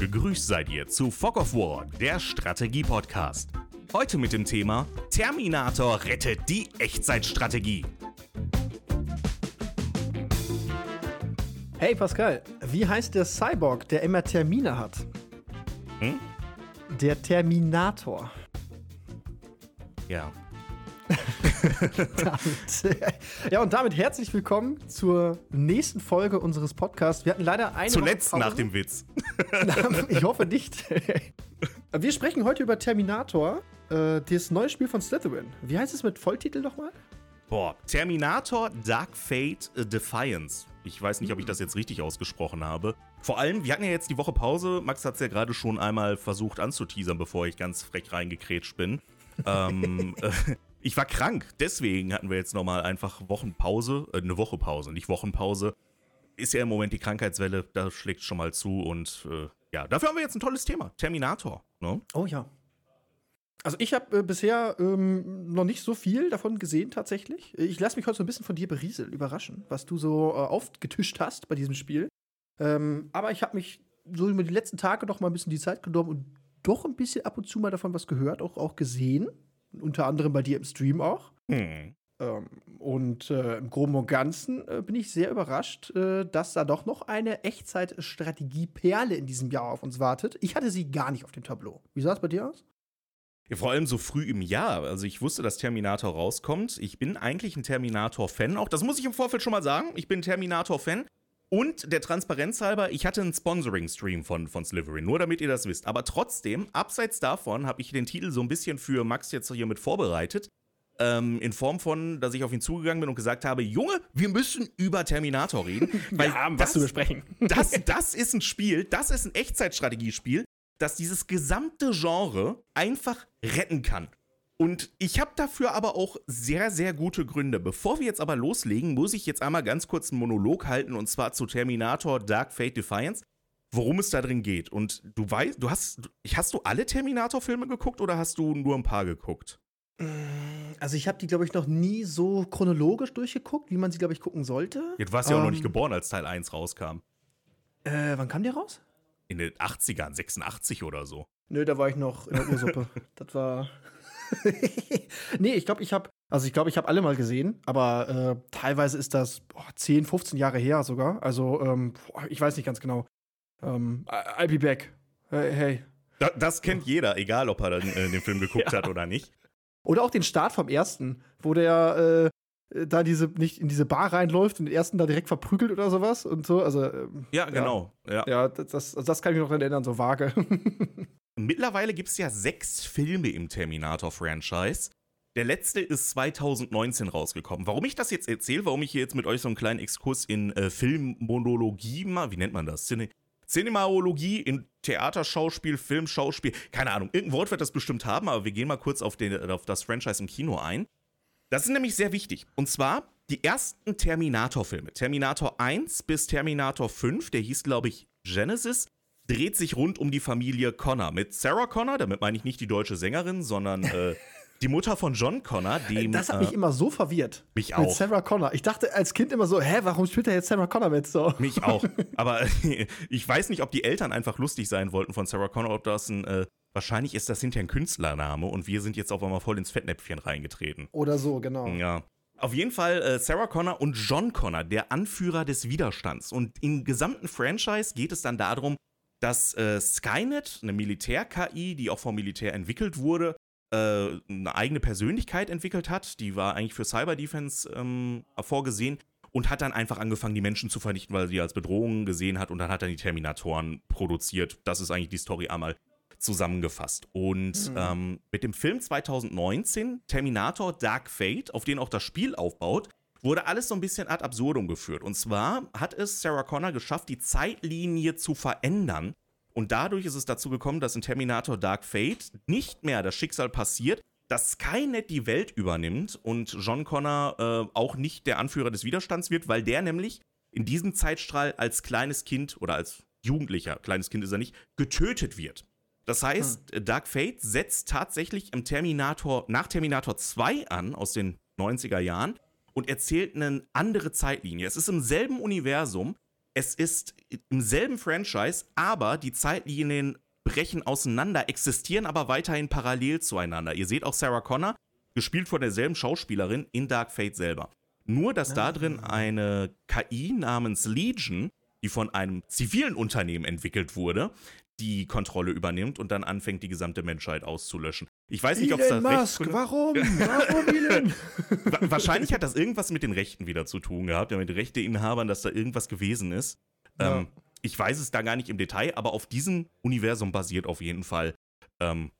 Gegrüßt seid ihr zu Fog of War, der Strategie-Podcast. Heute mit dem Thema Terminator rettet die Echtzeitstrategie. Hey Pascal, wie heißt der Cyborg, der immer Termine hat? Hm? Der Terminator. Ja. Damit, ja, und damit herzlich willkommen zur nächsten Folge unseres Podcasts. Wir hatten leider eine Zuletzt nach dem Witz. ich hoffe nicht. Wir sprechen heute über Terminator, äh, das neue Spiel von Slytherin. Wie heißt es mit Volltitel nochmal? Boah, Terminator Dark Fate äh, Defiance. Ich weiß nicht, ob ich das jetzt richtig ausgesprochen habe. Vor allem, wir hatten ja jetzt die Woche Pause. Max hat es ja gerade schon einmal versucht anzuteasern, bevor ich ganz frech reingekrätscht bin. ähm, äh, ich war krank, deswegen hatten wir jetzt nochmal einfach Wochenpause, äh, eine Woche Pause, nicht Wochenpause. Ist ja im Moment die Krankheitswelle, da schlägt schon mal zu und äh, ja, dafür haben wir jetzt ein tolles Thema. Terminator. Ne? Oh ja. Also ich habe äh, bisher ähm, noch nicht so viel davon gesehen tatsächlich. Ich lasse mich heute so ein bisschen von dir berieseln, überraschen, was du so äh, aufgetischt hast bei diesem Spiel. Ähm, aber ich habe mich so über die letzten Tage doch mal ein bisschen die Zeit genommen und doch ein bisschen ab und zu mal davon was gehört, auch, auch gesehen. Unter anderem bei dir im Stream auch. Hm. Ähm, und äh, im Groben und Ganzen äh, bin ich sehr überrascht, äh, dass da doch noch eine Echtzeitstrategie-Perle in diesem Jahr auf uns wartet. Ich hatte sie gar nicht auf dem Tableau. Wie sah es bei dir aus? Ja, vor allem so früh im Jahr. Also ich wusste, dass Terminator rauskommt. Ich bin eigentlich ein Terminator-Fan. Auch das muss ich im Vorfeld schon mal sagen. Ich bin Terminator-Fan. Und der Transparenz halber, ich hatte einen Sponsoring-Stream von, von Slivery, nur damit ihr das wisst. Aber trotzdem, abseits davon, habe ich den Titel so ein bisschen für Max jetzt hier mit vorbereitet. Ähm, in Form von, dass ich auf ihn zugegangen bin und gesagt habe, Junge, wir müssen über Terminator reden. Wir haben was das- zu besprechen. das, das ist ein Spiel, das ist ein Echtzeitstrategiespiel, das dieses gesamte Genre einfach retten kann. Und ich habe dafür aber auch sehr, sehr gute Gründe. Bevor wir jetzt aber loslegen, muss ich jetzt einmal ganz kurz einen Monolog halten und zwar zu Terminator Dark Fate Defiance, worum es da drin geht. Und du weißt, du hast, hast du alle Terminator-Filme geguckt oder hast du nur ein paar geguckt? Also ich habe die, glaube ich, noch nie so chronologisch durchgeguckt, wie man sie, glaube ich, gucken sollte. Ja, du warst ja auch noch Ähm, nicht geboren, als Teil 1 rauskam. Äh, wann kam der raus? In den 80ern, 86 oder so. Nö, da war ich noch in der Ursuppe. das war. nee, ich glaube, ich habe. Also ich glaube, ich habe alle mal gesehen, aber äh, teilweise ist das boah, 10, 15 Jahre her sogar. Also, ähm, ich weiß nicht ganz genau. Ähm, I'll be back. Hey, hey. Da, das kennt jeder, egal ob er dann, äh, den Film geguckt hat oder nicht. Oder auch den Start vom ersten, wo der äh, da diese nicht in diese Bar reinläuft und den ersten da direkt verprügelt oder sowas und so. Also ähm, Ja, genau. Ja. Ja, das, das, also das kann ich mich noch dran erinnern, so vage. Mittlerweile gibt es ja sechs Filme im Terminator-Franchise. Der letzte ist 2019 rausgekommen. Warum ich das jetzt erzähle, warum ich hier jetzt mit euch so einen kleinen Exkurs in äh, Filmmonologie mal, wie nennt man das? Cine Cinemaologie, in Theaterschauspiel, Filmschauspiel, keine Ahnung, irgendein Wort wird das bestimmt haben, aber wir gehen mal kurz auf, den, auf das Franchise im Kino ein. Das ist nämlich sehr wichtig. Und zwar die ersten Terminator-Filme. Terminator 1 bis Terminator 5, der hieß, glaube ich, Genesis, dreht sich rund um die Familie Connor. Mit Sarah Connor, damit meine ich nicht die deutsche Sängerin, sondern äh, die Mutter von John Connor, dem. Das hat äh, mich immer so verwirrt. mich Mit auch. Sarah Connor. Ich dachte als Kind immer so, hä, warum spielt er jetzt Sarah Connor mit so? Mich auch. Aber ich weiß nicht, ob die Eltern einfach lustig sein wollten von Sarah Connor, ob das ein. Äh, wahrscheinlich ist das hinterher ein Künstlername und wir sind jetzt auf einmal voll ins Fettnäpfchen reingetreten. Oder so, genau. Ja. Auf jeden Fall äh, Sarah Connor und John Connor, der Anführer des Widerstands. Und im gesamten Franchise geht es dann darum, dass äh, Skynet, eine Militär-KI, die auch vom Militär entwickelt wurde, äh, eine eigene Persönlichkeit entwickelt hat. Die war eigentlich für Cyber-Defense ähm, vorgesehen und hat dann einfach angefangen, die Menschen zu vernichten, weil sie als Bedrohung gesehen hat. Und dann hat er die Terminatoren produziert. Das ist eigentlich die Story einmal zusammengefasst. Und ähm, mit dem Film 2019, Terminator Dark Fate, auf den auch das Spiel aufbaut, wurde alles so ein bisschen ad absurdum geführt. Und zwar hat es Sarah Connor geschafft, die Zeitlinie zu verändern. Und dadurch ist es dazu gekommen, dass in Terminator Dark Fate nicht mehr das Schicksal passiert, dass Skynet die Welt übernimmt und John Connor äh, auch nicht der Anführer des Widerstands wird, weil der nämlich in diesem Zeitstrahl als kleines Kind oder als Jugendlicher, kleines Kind ist er nicht, getötet wird. Das heißt, Dark Fate setzt tatsächlich im Terminator, nach Terminator 2 an, aus den 90er Jahren, und erzählt eine andere Zeitlinie. Es ist im selben Universum, es ist im selben Franchise, aber die Zeitlinien brechen auseinander, existieren aber weiterhin parallel zueinander. Ihr seht auch Sarah Connor, gespielt von derselben Schauspielerin in Dark Fate selber. Nur, dass da drin Ah. eine KI namens Legion, die von einem zivilen Unternehmen entwickelt wurde, die Kontrolle übernimmt und dann anfängt, die gesamte Menschheit auszulöschen. Ich weiß nicht, ob es da Musk, Rechtsgründe- warum? Warum Elon? Wa- Wahrscheinlich hat das irgendwas mit den Rechten wieder zu tun gehabt, ja, mit Rechteinhabern, dass da irgendwas gewesen ist. Ja. Ähm, ich weiß es da gar nicht im Detail, aber auf diesem Universum basiert auf jeden Fall. Ähm,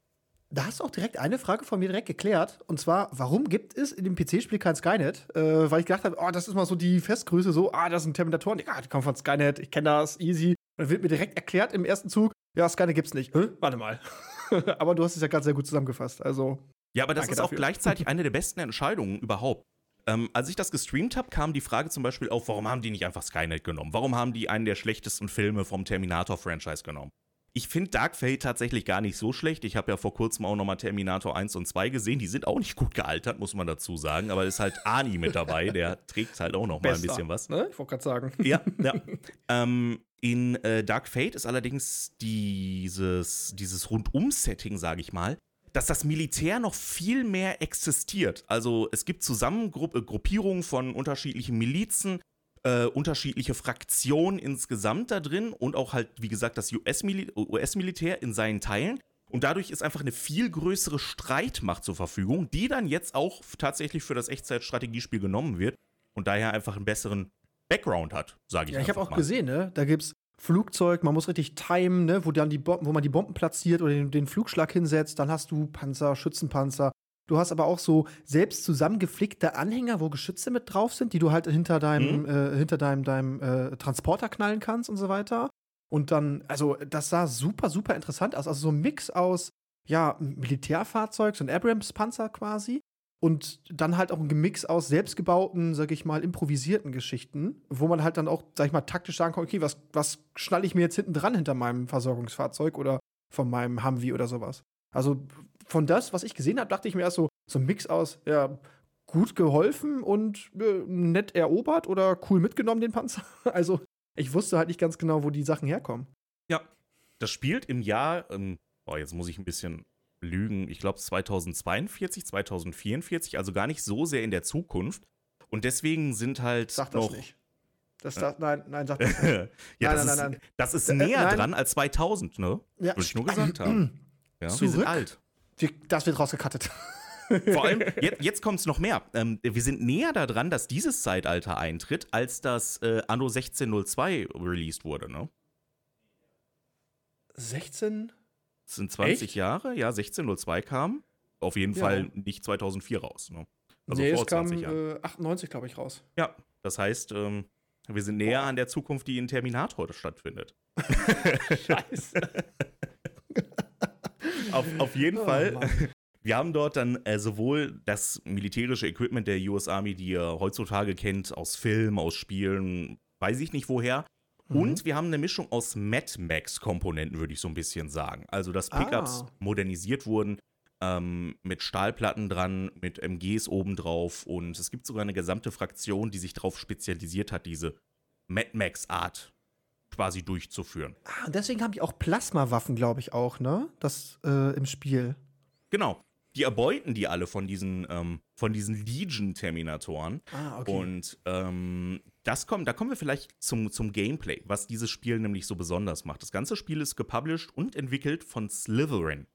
Da hast du auch direkt eine Frage von mir direkt geklärt. Und zwar, warum gibt es in dem PC-Spiel kein Skynet? Äh, weil ich gedacht habe, oh, das ist mal so die Festgröße, so, ah, das sind Terminatoren, ja, die kommen von Skynet, ich kenne das, easy. Und dann wird mir direkt erklärt im ersten Zug, ja, Skynet gibt's nicht. Hä? Warte mal. Aber du hast es ja ganz sehr gut zusammengefasst. Also, ja, aber das ist auch dafür. gleichzeitig eine der besten Entscheidungen überhaupt. Ähm, als ich das gestreamt habe, kam die Frage zum Beispiel auf, warum haben die nicht einfach Skynet genommen? Warum haben die einen der schlechtesten Filme vom Terminator-Franchise genommen? Ich finde Dark Fate tatsächlich gar nicht so schlecht. Ich habe ja vor kurzem auch nochmal Terminator 1 und 2 gesehen. Die sind auch nicht gut gealtert, muss man dazu sagen. Aber ist halt Ani mit dabei. Der trägt halt auch noch mal ein bisschen was. Ne? Ich wollte gerade sagen. Ja, ja. ähm, in äh, Dark Fate ist allerdings dieses, dieses Rundum-Setting, sage ich mal, dass das Militär noch viel mehr existiert. Also es gibt Zusammengruppierungen von unterschiedlichen Milizen, äh, unterschiedliche Fraktionen insgesamt da drin und auch halt, wie gesagt, das US-Militär US in seinen Teilen. Und dadurch ist einfach eine viel größere Streitmacht zur Verfügung, die dann jetzt auch tatsächlich für das Echtzeitstrategiespiel genommen wird und daher einfach einen besseren Background hat, sage ich Ja, ich habe auch mal. gesehen, ne? Da gibt's Flugzeug, man muss richtig timen, ne? Wo dann die Bomben, wo man die Bomben platziert oder den, den Flugschlag hinsetzt. Dann hast du Panzer, Schützenpanzer. Du hast aber auch so selbst zusammengeflickte Anhänger, wo Geschütze mit drauf sind, die du halt hinter deinem, äh, hinter deinem, deinem äh, Transporter knallen kannst und so weiter. Und dann, also das sah super, super interessant aus. Also so ein Mix aus, ja, Militärfahrzeug, so ein Abrams-Panzer quasi. Und dann halt auch ein Gemix aus selbstgebauten, sag ich mal, improvisierten Geschichten, wo man halt dann auch, sag ich mal, taktisch sagen kann, okay, was, was schnalle ich mir jetzt hinten dran hinter meinem Versorgungsfahrzeug oder von meinem Humvee oder sowas. Also von das, was ich gesehen habe, dachte ich mir erst so, so ein Mix aus, ja, gut geholfen und äh, nett erobert oder cool mitgenommen, den Panzer. Also ich wusste halt nicht ganz genau, wo die Sachen herkommen. Ja, das spielt im Jahr, ähm, boah, jetzt muss ich ein bisschen lügen, ich glaube 2042, 2044, also gar nicht so sehr in der Zukunft. Und deswegen sind halt Sag das noch. nicht. Das, das, nein, nein, sag das nicht. ja, Nein, das, nein, ist, nein, nein. das ist Äh, näher nein. dran als 2000, ne? Ja, Würde ich nur gesagt haben. Ja, wir sind Zurück? alt. Wir- Das wird rausgekattet. Vor allem, jetzt, jetzt kommt es noch mehr. Ähm, wir sind näher daran, dass dieses Zeitalter eintritt, als das äh, Anno 1602 released wurde, ne? 16? Das sind 20 Echt? Jahre, ja, 1602 kam. Auf jeden Ja. Fall nicht 2004 raus, ne? Also nee, vor es kam 20 Jahren. äh, 98, glaube ich, raus. Ja, das heißt, ähm, wir sind näher an der Zukunft, die in Terminator stattfindet. Scheiße. Auf, auf jeden Oh, Fall. Mann. Wir haben dort dann äh, sowohl das militärische Equipment der US Army, die ihr heutzutage kennt, aus Filmen, aus Spielen, weiß ich nicht woher. Mhm. Und wir haben eine Mischung aus Mad Max-Komponenten, würde ich so ein bisschen sagen. Also, dass Pickups Ah. modernisiert wurden, ähm, mit Stahlplatten dran, mit MGs obendrauf. Und es gibt sogar eine gesamte Fraktion, die sich darauf spezialisiert hat, diese Mad Max-Art quasi durchzuführen. Ah, und deswegen habe ich auch Plasmawaffen, glaube ich, auch, ne? Das äh, im Spiel. Genau. Die erbeuten die alle von diesen, ähm, von diesen Legion-Terminatoren. Ah, Und ähm, das kommt, da kommen wir vielleicht zum, zum Gameplay, was dieses Spiel nämlich so besonders macht. Das ganze Spiel ist gepublished und entwickelt von Slytherin.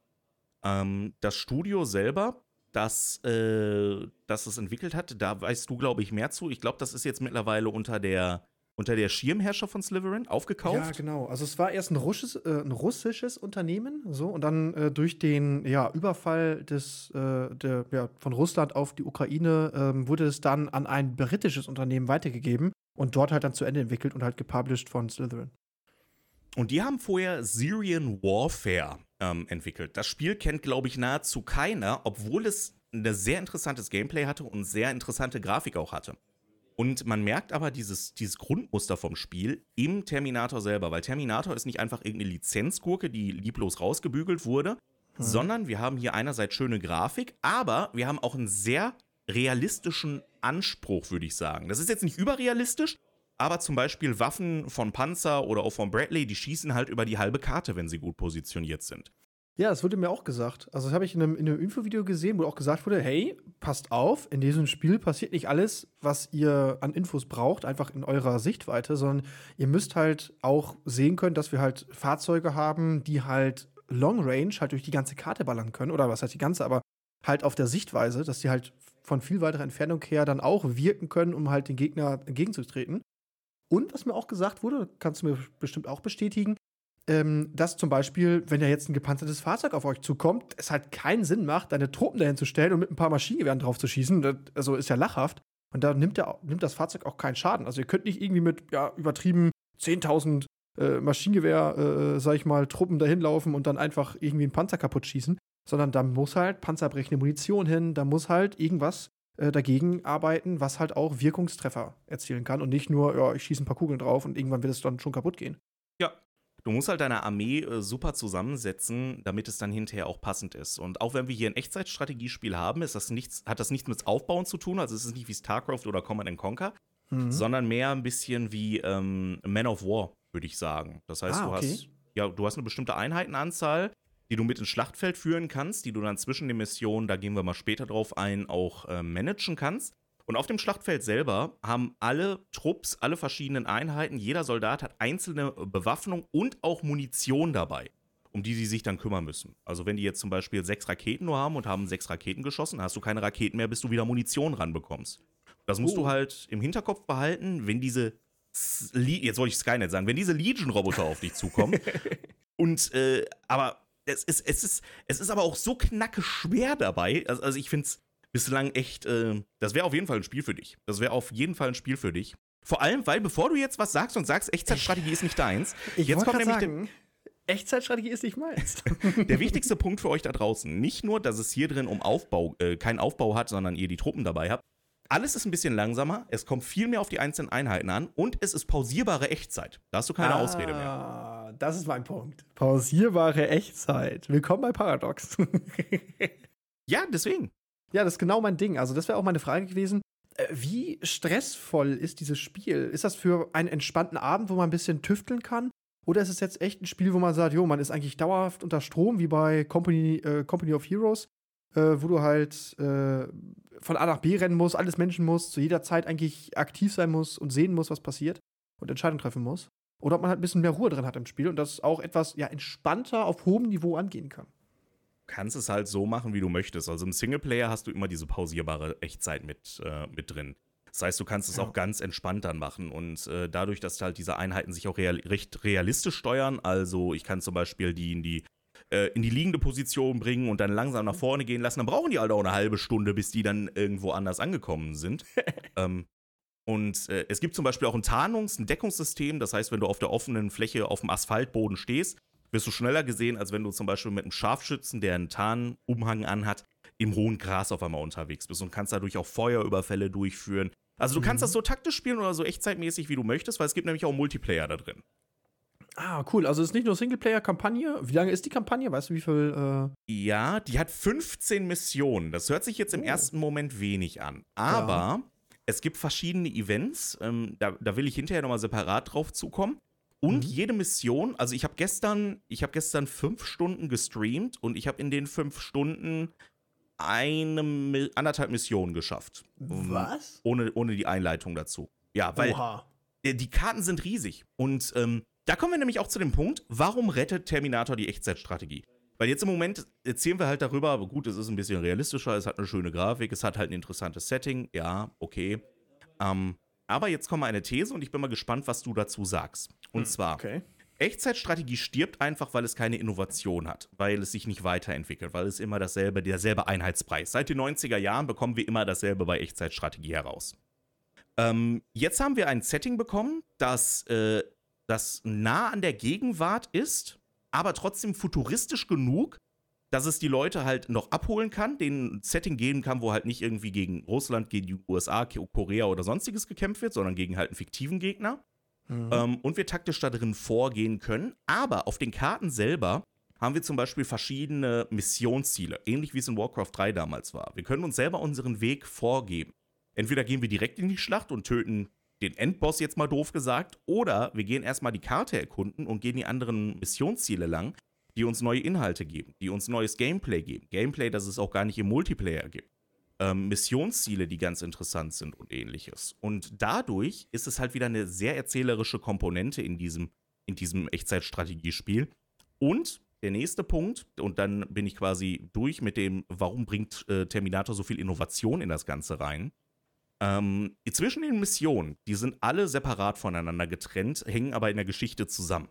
Ähm, das Studio selber, das, äh, das es entwickelt hat, da weißt du, glaube ich, mehr zu. Ich glaube, das ist jetzt mittlerweile unter der, unter der Schirmherrscher von Slytherin aufgekauft. Ja, genau. Also es war erst ein russisches, äh, ein russisches Unternehmen, so und dann äh, durch den ja, Überfall des, äh, der, ja, von Russland auf die Ukraine ähm, wurde es dann an ein britisches Unternehmen weitergegeben und dort halt dann zu Ende entwickelt und halt gepublished von Slytherin. Und die haben vorher Syrian Warfare ähm, entwickelt. Das Spiel kennt, glaube ich, nahezu keiner, obwohl es ein sehr interessantes Gameplay hatte und sehr interessante Grafik auch hatte. Und man merkt aber dieses, dieses Grundmuster vom Spiel im Terminator selber, weil Terminator ist nicht einfach irgendeine Lizenzgurke, die lieblos rausgebügelt wurde, sondern wir haben hier einerseits schöne Grafik, aber wir haben auch einen sehr realistischen Anspruch, würde ich sagen. Das ist jetzt nicht überrealistisch, aber zum Beispiel Waffen von Panzer oder auch von Bradley, die schießen halt über die halbe Karte, wenn sie gut positioniert sind. Ja, das wurde mir auch gesagt. Also, das habe ich in einem, in einem Infovideo gesehen, wo auch gesagt wurde: hey, passt auf, in diesem Spiel passiert nicht alles, was ihr an Infos braucht, einfach in eurer Sichtweite, sondern ihr müsst halt auch sehen können, dass wir halt Fahrzeuge haben, die halt Long Range halt durch die ganze Karte ballern können. Oder was heißt die ganze, aber halt auf der Sichtweise, dass die halt von viel weiterer Entfernung her dann auch wirken können, um halt den Gegner entgegenzutreten. Und was mir auch gesagt wurde, kannst du mir bestimmt auch bestätigen, ähm, dass zum Beispiel, wenn ja jetzt ein gepanzertes Fahrzeug auf euch zukommt, es halt keinen Sinn macht, deine Truppen dahin zu stellen und mit ein paar Maschinengewehren drauf zu schießen. Das, also ist ja lachhaft. Und da nimmt, der, nimmt das Fahrzeug auch keinen Schaden. Also ihr könnt nicht irgendwie mit ja, übertrieben 10.000 äh, Maschinengewehr, äh, sag ich mal, Truppen dahin laufen und dann einfach irgendwie einen Panzer kaputt schießen, sondern da muss halt panzerbrechende Munition hin, da muss halt irgendwas äh, dagegen arbeiten, was halt auch Wirkungstreffer erzielen kann und nicht nur, ja, ich schieße ein paar Kugeln drauf und irgendwann wird es dann schon kaputt gehen. Ja, Du musst halt deine Armee äh, super zusammensetzen, damit es dann hinterher auch passend ist. Und auch wenn wir hier ein Echtzeitstrategiespiel haben, ist das nichts, hat das nichts mit Aufbauen zu tun. Also es ist nicht wie StarCraft oder Command Conquer, mhm. sondern mehr ein bisschen wie ähm, Man of War, würde ich sagen. Das heißt, ah, okay. du hast ja, du hast eine bestimmte Einheitenanzahl, die du mit ins Schlachtfeld führen kannst, die du dann zwischen den Missionen, da gehen wir mal später drauf ein, auch äh, managen kannst. Und auf dem Schlachtfeld selber haben alle Trupps, alle verschiedenen Einheiten, jeder Soldat hat einzelne Bewaffnung und auch Munition dabei, um die sie sich dann kümmern müssen. Also wenn die jetzt zum Beispiel sechs Raketen nur haben und haben sechs Raketen geschossen, hast du keine Raketen mehr, bis du wieder Munition ranbekommst. Das musst oh. du halt im Hinterkopf behalten, wenn diese, jetzt wollte ich Skynet sagen, wenn diese Legion-Roboter auf dich zukommen. und, äh, aber es ist, es, ist, es ist aber auch so knacke schwer dabei. Also, also ich finde es bislang echt, äh, das wäre auf jeden Fall ein Spiel für dich. Das wäre auf jeden Fall ein Spiel für dich. Vor allem, weil bevor du jetzt was sagst und sagst, Echtzeitstrategie ist nicht deins, ich jetzt kommt nämlich sagen, Echtzeitstrategie ist nicht meins. der wichtigste Punkt für euch da draußen, nicht nur, dass es hier drin um Aufbau, äh, keinen Aufbau hat, sondern ihr die Truppen dabei habt. Alles ist ein bisschen langsamer, es kommt viel mehr auf die einzelnen Einheiten an und es ist pausierbare Echtzeit. Da hast du keine ah, Ausrede mehr. Das ist mein Punkt. Pausierbare Echtzeit. Willkommen bei Paradox. ja, deswegen. Ja, das ist genau mein Ding. Also, das wäre auch meine Frage gewesen. Äh, wie stressvoll ist dieses Spiel? Ist das für einen entspannten Abend, wo man ein bisschen tüfteln kann? Oder ist es jetzt echt ein Spiel, wo man sagt, jo, man ist eigentlich dauerhaft unter Strom, wie bei Company, äh, Company of Heroes, äh, wo du halt äh, von A nach B rennen musst, alles Menschen musst, zu jeder Zeit eigentlich aktiv sein musst und sehen musst, was passiert und Entscheidungen treffen muss? Oder ob man halt ein bisschen mehr Ruhe drin hat im Spiel und das auch etwas ja, entspannter auf hohem Niveau angehen kann kannst es halt so machen, wie du möchtest. Also im Singleplayer hast du immer diese pausierbare Echtzeit mit, äh, mit drin. Das heißt, du kannst es ja. auch ganz entspannt dann machen. Und äh, dadurch, dass halt diese Einheiten sich auch real recht realistisch steuern, also ich kann zum Beispiel die in die äh, in die liegende Position bringen und dann langsam nach vorne gehen lassen, dann brauchen die halt auch eine halbe Stunde, bis die dann irgendwo anders angekommen sind. ähm, und äh, es gibt zum Beispiel auch ein Tarnungs-, ein Deckungssystem. Das heißt, wenn du auf der offenen Fläche auf dem Asphaltboden stehst, wirst du schneller gesehen, als wenn du zum Beispiel mit einem Scharfschützen, der einen Tarnumhang anhat, im hohen Gras auf einmal unterwegs bist und kannst dadurch auch Feuerüberfälle durchführen. Also du mhm. kannst das so taktisch spielen oder so echtzeitmäßig, wie du möchtest, weil es gibt nämlich auch Multiplayer da drin. Ah, cool. Also es ist nicht nur Singleplayer-Kampagne. Wie lange ist die Kampagne? Weißt du, wie viel? Äh ja, die hat 15 Missionen. Das hört sich jetzt im oh. ersten Moment wenig an. Aber ja. es gibt verschiedene Events. Ähm, da, da will ich hinterher nochmal separat drauf zukommen. Und mhm. jede Mission, also ich habe gestern, ich habe gestern fünf Stunden gestreamt und ich habe in den fünf Stunden eine anderthalb Missionen geschafft. Was? Ohne, ohne die Einleitung dazu. Ja, weil Oha. die Karten sind riesig. Und ähm, da kommen wir nämlich auch zu dem Punkt, warum rettet Terminator die Echtzeitstrategie? Weil jetzt im Moment erzählen wir halt darüber, aber gut, es ist ein bisschen realistischer, es hat eine schöne Grafik, es hat halt ein interessantes Setting, ja, okay. Ähm, aber jetzt kommt mal eine These und ich bin mal gespannt, was du dazu sagst. Und hm, zwar, okay. Echtzeitstrategie stirbt einfach, weil es keine Innovation hat, weil es sich nicht weiterentwickelt, weil es immer dasselbe, derselbe Einheitspreis. Seit den 90er Jahren bekommen wir immer dasselbe bei Echtzeitstrategie heraus. Ähm, jetzt haben wir ein Setting bekommen, das, äh, das nah an der Gegenwart ist, aber trotzdem futuristisch genug, dass es die Leute halt noch abholen kann, den Setting geben kann, wo halt nicht irgendwie gegen Russland, gegen die USA, Korea oder sonstiges gekämpft wird, sondern gegen halt einen fiktiven Gegner. Mhm. Ähm, und wir taktisch da drin vorgehen können. Aber auf den Karten selber haben wir zum Beispiel verschiedene Missionsziele, ähnlich wie es in Warcraft 3 damals war. Wir können uns selber unseren Weg vorgeben. Entweder gehen wir direkt in die Schlacht und töten den Endboss jetzt mal doof gesagt, oder wir gehen erstmal die Karte erkunden und gehen die anderen Missionsziele lang, die uns neue Inhalte geben, die uns neues Gameplay geben. Gameplay, das es auch gar nicht im Multiplayer gibt. Ähm, Missionsziele, die ganz interessant sind und ähnliches. Und dadurch ist es halt wieder eine sehr erzählerische Komponente in diesem, in diesem Echtzeitstrategiespiel. Und der nächste Punkt, und dann bin ich quasi durch mit dem, warum bringt äh, Terminator so viel Innovation in das Ganze rein. Ähm, zwischen den Missionen, die sind alle separat voneinander getrennt, hängen aber in der Geschichte zusammen.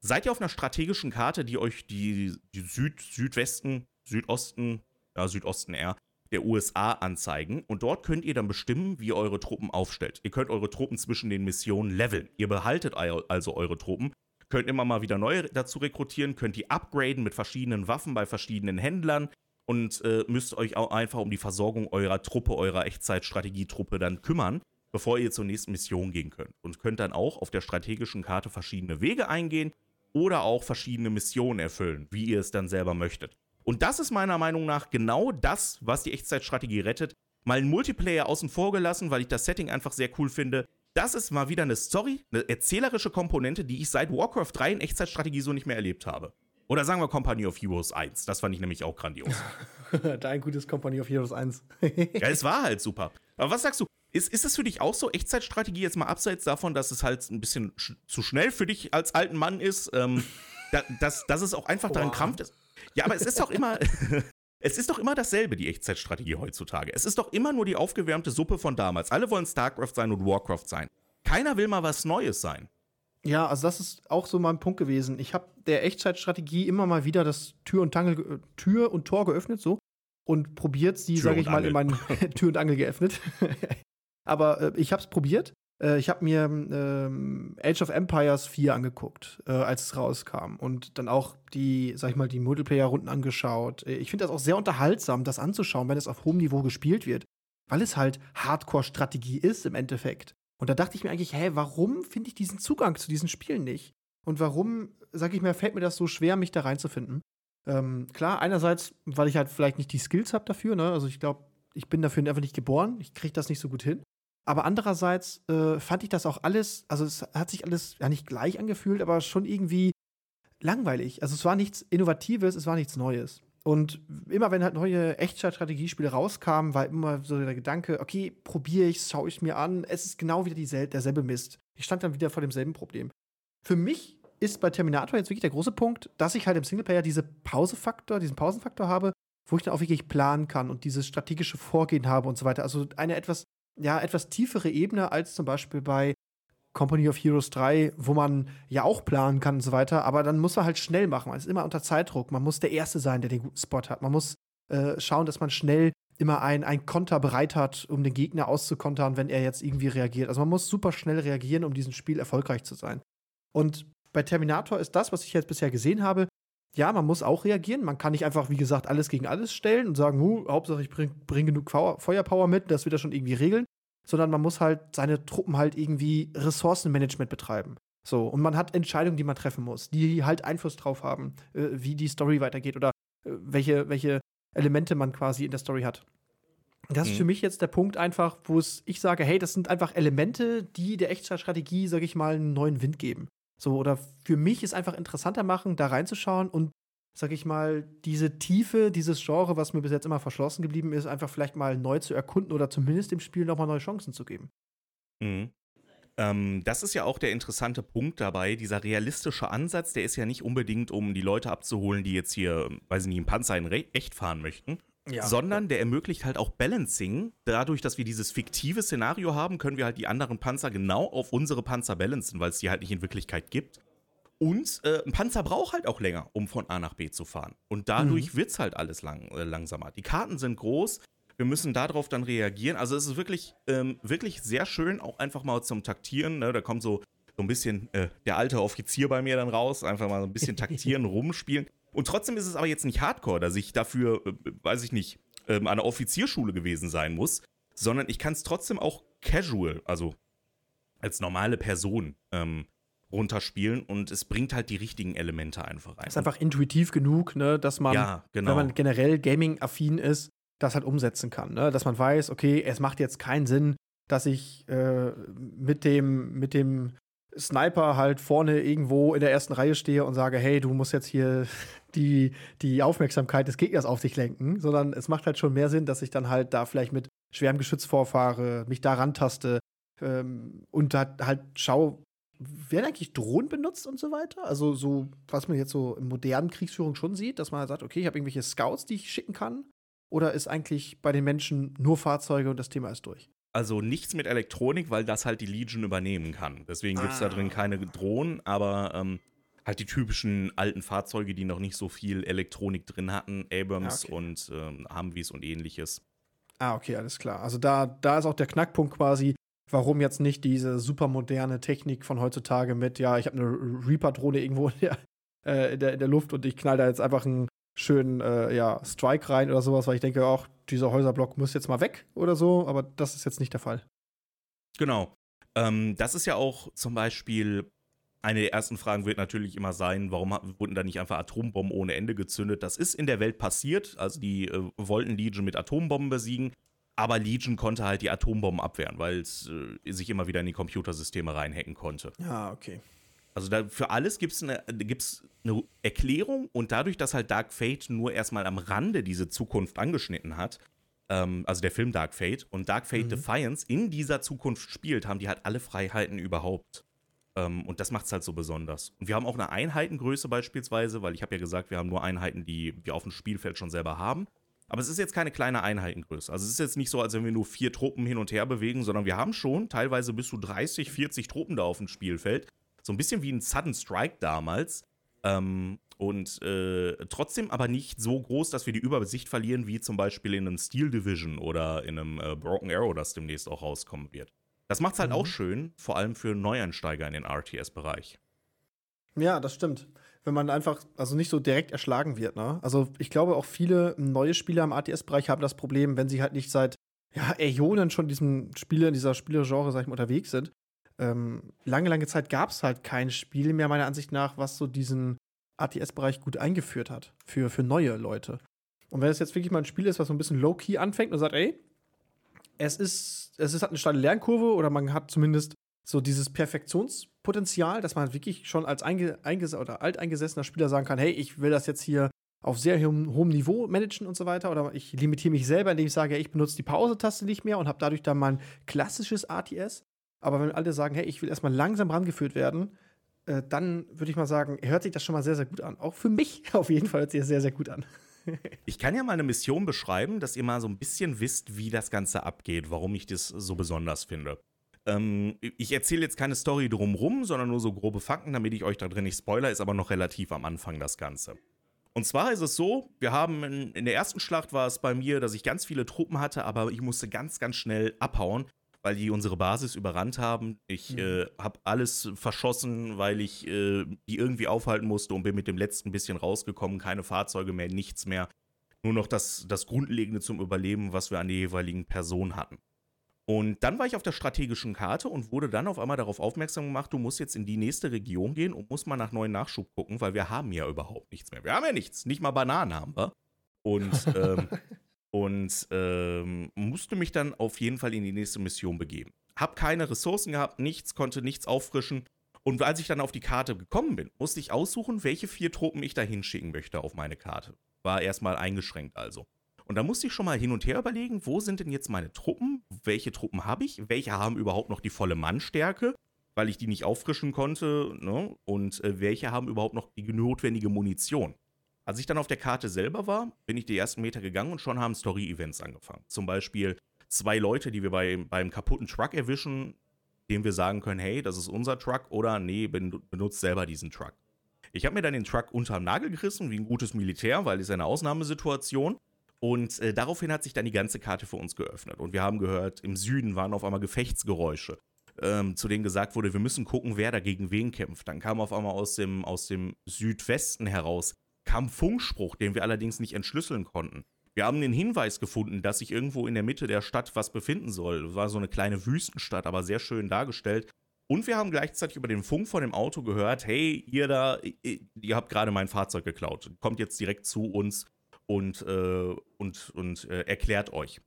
Seid ihr auf einer strategischen Karte, die euch die, die Süd, Südwesten, Südosten, ja, Südosten eher, der USA anzeigen und dort könnt ihr dann bestimmen, wie ihr eure Truppen aufstellt. Ihr könnt eure Truppen zwischen den Missionen leveln. Ihr behaltet also eure Truppen, könnt immer mal wieder neue dazu rekrutieren, könnt die upgraden mit verschiedenen Waffen bei verschiedenen Händlern und äh, müsst euch auch einfach um die Versorgung eurer Truppe, eurer Echtzeitstrategietruppe dann kümmern, bevor ihr zur nächsten Mission gehen könnt. Und könnt dann auch auf der strategischen Karte verschiedene Wege eingehen oder auch verschiedene Missionen erfüllen, wie ihr es dann selber möchtet. Und das ist meiner Meinung nach genau das, was die Echtzeitstrategie rettet. Mal einen Multiplayer außen vor gelassen, weil ich das Setting einfach sehr cool finde. Das ist mal wieder eine Story, eine erzählerische Komponente, die ich seit Warcraft 3 in Echtzeitstrategie so nicht mehr erlebt habe. Oder sagen wir Company of Heroes 1. Das fand ich nämlich auch grandios. Dein gutes Company of Heroes 1. ja, es war halt super. Aber was sagst du? Ist, ist das für dich auch so Echtzeitstrategie jetzt mal abseits davon, dass es halt ein bisschen sch zu schnell für dich als alten Mann ist? Ähm, da, dass, dass es auch einfach daran krampft ist. Ja, aber es ist doch immer. Es ist doch immer dasselbe, die Echtzeitstrategie heutzutage. Es ist doch immer nur die aufgewärmte Suppe von damals. Alle wollen StarCraft sein und Warcraft sein. Keiner will mal was Neues sein. Ja, also das ist auch so mein Punkt gewesen. Ich habe der Echtzeitstrategie immer mal wieder das Tür und, Tangel, Tür und Tor geöffnet, so, und probiert sie, sage ich mal, in meinen Tür und Angel geöffnet. Aber äh, ich habe es probiert äh, ich habe mir ähm, Age of Empires 4 angeguckt, äh, als es rauskam. Und dann auch die, sag ich mal, die Multiplayer-Runden angeschaut. Äh, ich finde das auch sehr unterhaltsam, das anzuschauen, wenn es auf hohem Niveau gespielt wird. Weil es halt Hardcore-Strategie ist im Endeffekt. Und da dachte ich mir eigentlich, hä, warum finde ich diesen Zugang zu diesen Spielen nicht? Und warum, sag ich mir, fällt mir das so schwer, mich da reinzufinden? Ähm, klar, einerseits, weil ich halt vielleicht nicht die Skills habe dafür, ne? Also ich glaube, ich bin dafür einfach nicht geboren. Ich kriege das nicht so gut hin. Aber andererseits äh, fand ich das auch alles, also es hat sich alles ja nicht gleich angefühlt, aber schon irgendwie langweilig. Also es war nichts Innovatives, es war nichts Neues. Und immer wenn halt neue Echtzeitstrategiespiele rauskamen, war immer so der Gedanke, okay, probiere ich, schaue ich mir an, es ist genau wieder diesel derselbe Mist. Ich stand dann wieder vor demselben Problem. Für mich ist bei Terminator jetzt wirklich der große Punkt, dass ich halt im Singleplayer diese Pausefaktor, diesen Pausenfaktor habe, wo ich dann auch wirklich planen kann und dieses strategische Vorgehen habe und so weiter. Also eine etwas ja, etwas tiefere Ebene als zum Beispiel bei Company of Heroes 3, wo man ja auch planen kann und so weiter, aber dann muss man halt schnell machen. Man ist immer unter Zeitdruck. Man muss der Erste sein, der den guten Spot hat. Man muss äh, schauen, dass man schnell immer ein, ein Konter bereit hat, um den Gegner auszukontern, wenn er jetzt irgendwie reagiert. Also man muss super schnell reagieren, um diesem Spiel erfolgreich zu sein. Und bei Terminator ist das, was ich jetzt bisher gesehen habe, ja, man muss auch reagieren. Man kann nicht einfach, wie gesagt, alles gegen alles stellen und sagen, huh, Hauptsache ich bringe bring genug Feuerpower mit, das wird er schon irgendwie regeln. Sondern man muss halt seine Truppen halt irgendwie Ressourcenmanagement betreiben. So, und man hat Entscheidungen, die man treffen muss, die halt Einfluss drauf haben, äh, wie die Story weitergeht oder äh, welche, welche Elemente man quasi in der Story hat. Das mhm. ist für mich jetzt der Punkt einfach, wo es, ich sage, hey, das sind einfach Elemente, die der Echtzeitstrategie, sage ich mal, einen neuen Wind geben. So, oder für mich ist einfach interessanter machen, da reinzuschauen und, sag ich mal, diese Tiefe, dieses Genre, was mir bis jetzt immer verschlossen geblieben ist, einfach vielleicht mal neu zu erkunden oder zumindest dem Spiel nochmal neue Chancen zu geben. Mhm. Ähm, das ist ja auch der interessante Punkt dabei. Dieser realistische Ansatz, der ist ja nicht unbedingt, um die Leute abzuholen, die jetzt hier, weiß ich nicht, im Panzer in Re echt fahren möchten, ja. sondern der ermöglicht halt auch Balancing. Dadurch, dass wir dieses fiktive Szenario haben, können wir halt die anderen Panzer genau auf unsere Panzer balancen, weil es die halt nicht in Wirklichkeit gibt. Und äh, ein Panzer braucht halt auch länger, um von A nach B zu fahren. Und dadurch mhm. wird es halt alles lang, äh, langsamer. Die Karten sind groß, wir müssen darauf dann reagieren. Also es ist wirklich, ähm, wirklich sehr schön, auch einfach mal zum Taktieren. Ne? Da kommt so, so ein bisschen äh, der alte Offizier bei mir dann raus, einfach mal so ein bisschen taktieren, rumspielen. Und trotzdem ist es aber jetzt nicht Hardcore, dass ich dafür, äh, weiß ich nicht, ähm, an der Offizierschule gewesen sein muss, sondern ich kann es trotzdem auch casual, also als normale Person ähm, runterspielen und es bringt halt die richtigen Elemente einfach rein. Es ist einfach intuitiv genug, ne, dass man, ja, genau. wenn man generell Gaming-affin ist, das halt umsetzen kann. Ne? Dass man weiß, okay, es macht jetzt keinen Sinn, dass ich äh, mit, dem, mit dem Sniper halt vorne irgendwo in der ersten Reihe stehe und sage, hey, du musst jetzt hier die, die Aufmerksamkeit des Gegners auf dich lenken, sondern es macht halt schon mehr Sinn, dass ich dann halt da vielleicht mit schwerem Geschütz vorfahre, mich da rantaste ähm, und halt, halt schau, werden eigentlich Drohnen benutzt und so weiter? Also so, was man jetzt so in modernen Kriegsführung schon sieht, dass man halt sagt, okay, ich habe irgendwelche Scouts, die ich schicken kann? Oder ist eigentlich bei den Menschen nur Fahrzeuge und das Thema ist durch? Also nichts mit Elektronik, weil das halt die Legion übernehmen kann. Deswegen gibt es da drin ah. keine Drohnen, aber ähm, halt die typischen alten Fahrzeuge, die noch nicht so viel Elektronik drin hatten, Abrams ah, okay. und ähm, Humvees und ähnliches. Ah, okay, alles klar. Also da, da ist auch der Knackpunkt quasi, warum jetzt nicht diese super moderne Technik von heutzutage mit, ja, ich habe eine Reaper-Drohne irgendwo in der, äh, in, der, in der, Luft und ich knall da jetzt einfach einen schönen äh, ja, Strike rein oder sowas, weil ich denke, auch dieser Häuserblock muss jetzt mal weg oder so, aber das ist jetzt nicht der Fall. Genau. Ähm, das ist ja auch zum Beispiel eine der ersten Fragen wird natürlich immer sein, warum wurden da nicht einfach Atombomben ohne Ende gezündet? Das ist in der Welt passiert, also die äh, wollten Legion mit Atombomben besiegen, aber Legion konnte halt die Atombomben abwehren, weil es äh, sich immer wieder in die Computersysteme reinhacken konnte. Ja, okay. Also da, für alles gibt es eine, eine Erklärung und dadurch, dass halt Dark Fate nur erstmal am Rande diese Zukunft angeschnitten hat, ähm, also der Film Dark Fate und Dark Fate mhm. Defiance in dieser Zukunft spielt, haben die halt alle Freiheiten überhaupt. Ähm, und das macht es halt so besonders. Und wir haben auch eine Einheitengröße beispielsweise, weil ich habe ja gesagt, wir haben nur Einheiten, die wir auf dem Spielfeld schon selber haben. Aber es ist jetzt keine kleine Einheitengröße. Also es ist jetzt nicht so, als wenn wir nur vier Truppen hin und her bewegen, sondern wir haben schon teilweise bis zu 30, 40 Truppen da auf dem Spielfeld. So ein bisschen wie ein Sudden Strike damals. Ähm, und äh, trotzdem aber nicht so groß, dass wir die Übersicht verlieren, wie zum Beispiel in einem Steel Division oder in einem äh, Broken Arrow, das demnächst auch rauskommen wird. Das macht es halt mhm. auch schön, vor allem für Neueinsteiger in den RTS-Bereich. Ja, das stimmt wenn man einfach, also nicht so direkt erschlagen wird. Ne? Also ich glaube auch viele neue Spieler im ATS-Bereich haben das Problem, wenn sie halt nicht seit ja, Äonen schon diesem Spiele, in dieser Spielergenre, sag ich mal, unterwegs sind. Ähm, lange, lange Zeit gab es halt kein Spiel mehr, meiner Ansicht nach, was so diesen ATS-Bereich gut eingeführt hat für, für neue Leute. Und wenn es jetzt wirklich mal ein Spiel ist, was so ein bisschen low-key anfängt und sagt, ey, es ist, es ist halt eine steile Lernkurve oder man hat zumindest so dieses Perfektionspotenzial, dass man wirklich schon als einge oder alteingesessener Spieler sagen kann, hey, ich will das jetzt hier auf sehr hohem, hohem Niveau managen und so weiter. Oder ich limitiere mich selber, indem ich sage, hey, ich benutze die Pause-Taste nicht mehr und habe dadurch dann mein klassisches ATS. Aber wenn alle sagen, hey, ich will erstmal langsam rangeführt werden, äh, dann würde ich mal sagen, hört sich das schon mal sehr, sehr gut an. Auch für mich auf jeden Fall hört sich das sehr, sehr gut an. Ich kann ja mal eine Mission beschreiben, dass ihr mal so ein bisschen wisst, wie das Ganze abgeht, warum ich das so besonders finde. Ähm, ich erzähle jetzt keine Story drumrum, sondern nur so grobe Fakten, damit ich euch da drin nicht spoiler, ist aber noch relativ am Anfang das Ganze. Und zwar ist es so, wir haben in, in der ersten Schlacht war es bei mir, dass ich ganz viele Truppen hatte, aber ich musste ganz, ganz schnell abhauen, weil die unsere Basis überrannt haben. Ich mhm. äh, habe alles verschossen, weil ich äh, die irgendwie aufhalten musste und bin mit dem letzten bisschen rausgekommen. Keine Fahrzeuge mehr, nichts mehr. Nur noch das, das Grundlegende zum Überleben, was wir an der jeweiligen Person hatten. Und dann war ich auf der strategischen Karte und wurde dann auf einmal darauf aufmerksam gemacht, du musst jetzt in die nächste Region gehen und musst mal nach neuen Nachschub gucken, weil wir haben ja überhaupt nichts mehr. Wir haben ja nichts, nicht mal Bananen haben wir. Und, ähm, und ähm, musste mich dann auf jeden Fall in die nächste Mission begeben. Hab keine Ressourcen gehabt, nichts, konnte nichts auffrischen. Und als ich dann auf die Karte gekommen bin, musste ich aussuchen, welche vier Truppen ich da hinschicken möchte auf meine Karte. War erstmal eingeschränkt also. Und da musste ich schon mal hin und her überlegen, wo sind denn jetzt meine Truppen? Welche Truppen habe ich? Welche haben überhaupt noch die volle Mannstärke? Weil ich die nicht auffrischen konnte. Ne? Und äh, welche haben überhaupt noch die notwendige Munition? Als ich dann auf der Karte selber war, bin ich die ersten Meter gegangen und schon haben Story-Events angefangen. Zum Beispiel zwei Leute, die wir bei, beim kaputten Truck erwischen, dem wir sagen können, hey, das ist unser Truck oder nee, benutzt selber diesen Truck. Ich habe mir dann den Truck unterm Nagel gerissen, wie ein gutes Militär, weil es eine Ausnahmesituation. Und äh, daraufhin hat sich dann die ganze Karte für uns geöffnet. Und wir haben gehört, im Süden waren auf einmal Gefechtsgeräusche, ähm, zu denen gesagt wurde, wir müssen gucken, wer dagegen wen kämpft. Dann kam auf einmal aus dem, aus dem Südwesten heraus, kam Funkspruch, den wir allerdings nicht entschlüsseln konnten. Wir haben den Hinweis gefunden, dass sich irgendwo in der Mitte der Stadt was befinden soll. Es war so eine kleine Wüstenstadt, aber sehr schön dargestellt. Und wir haben gleichzeitig über den Funk von dem Auto gehört, hey, ihr da, ihr habt gerade mein Fahrzeug geklaut. Kommt jetzt direkt zu uns und, äh, und, und äh, erklärt euch.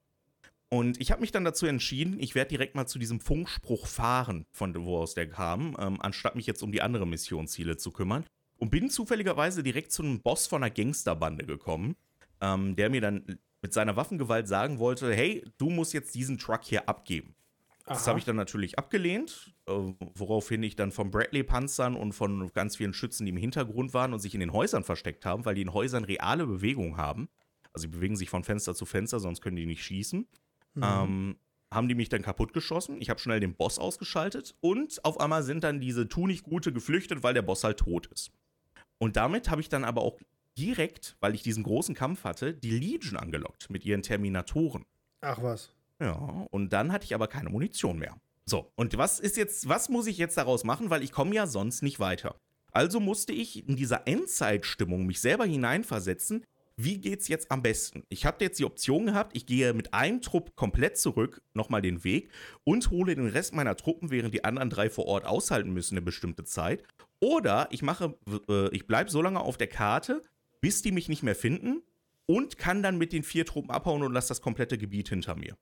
Und ich habe mich dann dazu entschieden, ich werde direkt mal zu diesem Funkspruch fahren, von wo aus der kam, ähm, anstatt mich jetzt um die anderen Missionsziele zu kümmern. Und bin zufälligerweise direkt zu einem Boss von einer Gangsterbande gekommen, ähm, der mir dann mit seiner Waffengewalt sagen wollte, hey, du musst jetzt diesen Truck hier abgeben. Aha. Das habe ich dann natürlich abgelehnt, äh, woraufhin ich dann von Bradley-Panzern und von ganz vielen Schützen, die im Hintergrund waren und sich in den Häusern versteckt haben, weil die in Häusern reale Bewegung haben. Also sie bewegen sich von Fenster zu Fenster, sonst können die nicht schießen. Mhm. Ähm, haben die mich dann kaputt geschossen. Ich habe schnell den Boss ausgeschaltet und auf einmal sind dann diese Tu-nicht-Gute geflüchtet, weil der Boss halt tot ist. Und damit habe ich dann aber auch direkt, weil ich diesen großen Kampf hatte, die Legion angelockt mit ihren Terminatoren. Ach was. Ja, und dann hatte ich aber keine Munition mehr. So, und was ist jetzt, was muss ich jetzt daraus machen, weil ich komme ja sonst nicht weiter. Also musste ich in dieser Endzeitstimmung mich selber hineinversetzen, wie geht's jetzt am besten? Ich habe jetzt die Option gehabt, ich gehe mit einem Trupp komplett zurück, nochmal den Weg und hole den Rest meiner Truppen, während die anderen drei vor Ort aushalten müssen eine bestimmte Zeit. Oder ich mache, äh, ich bleibe so lange auf der Karte, bis die mich nicht mehr finden und kann dann mit den vier Truppen abhauen und lasse das komplette Gebiet hinter mir.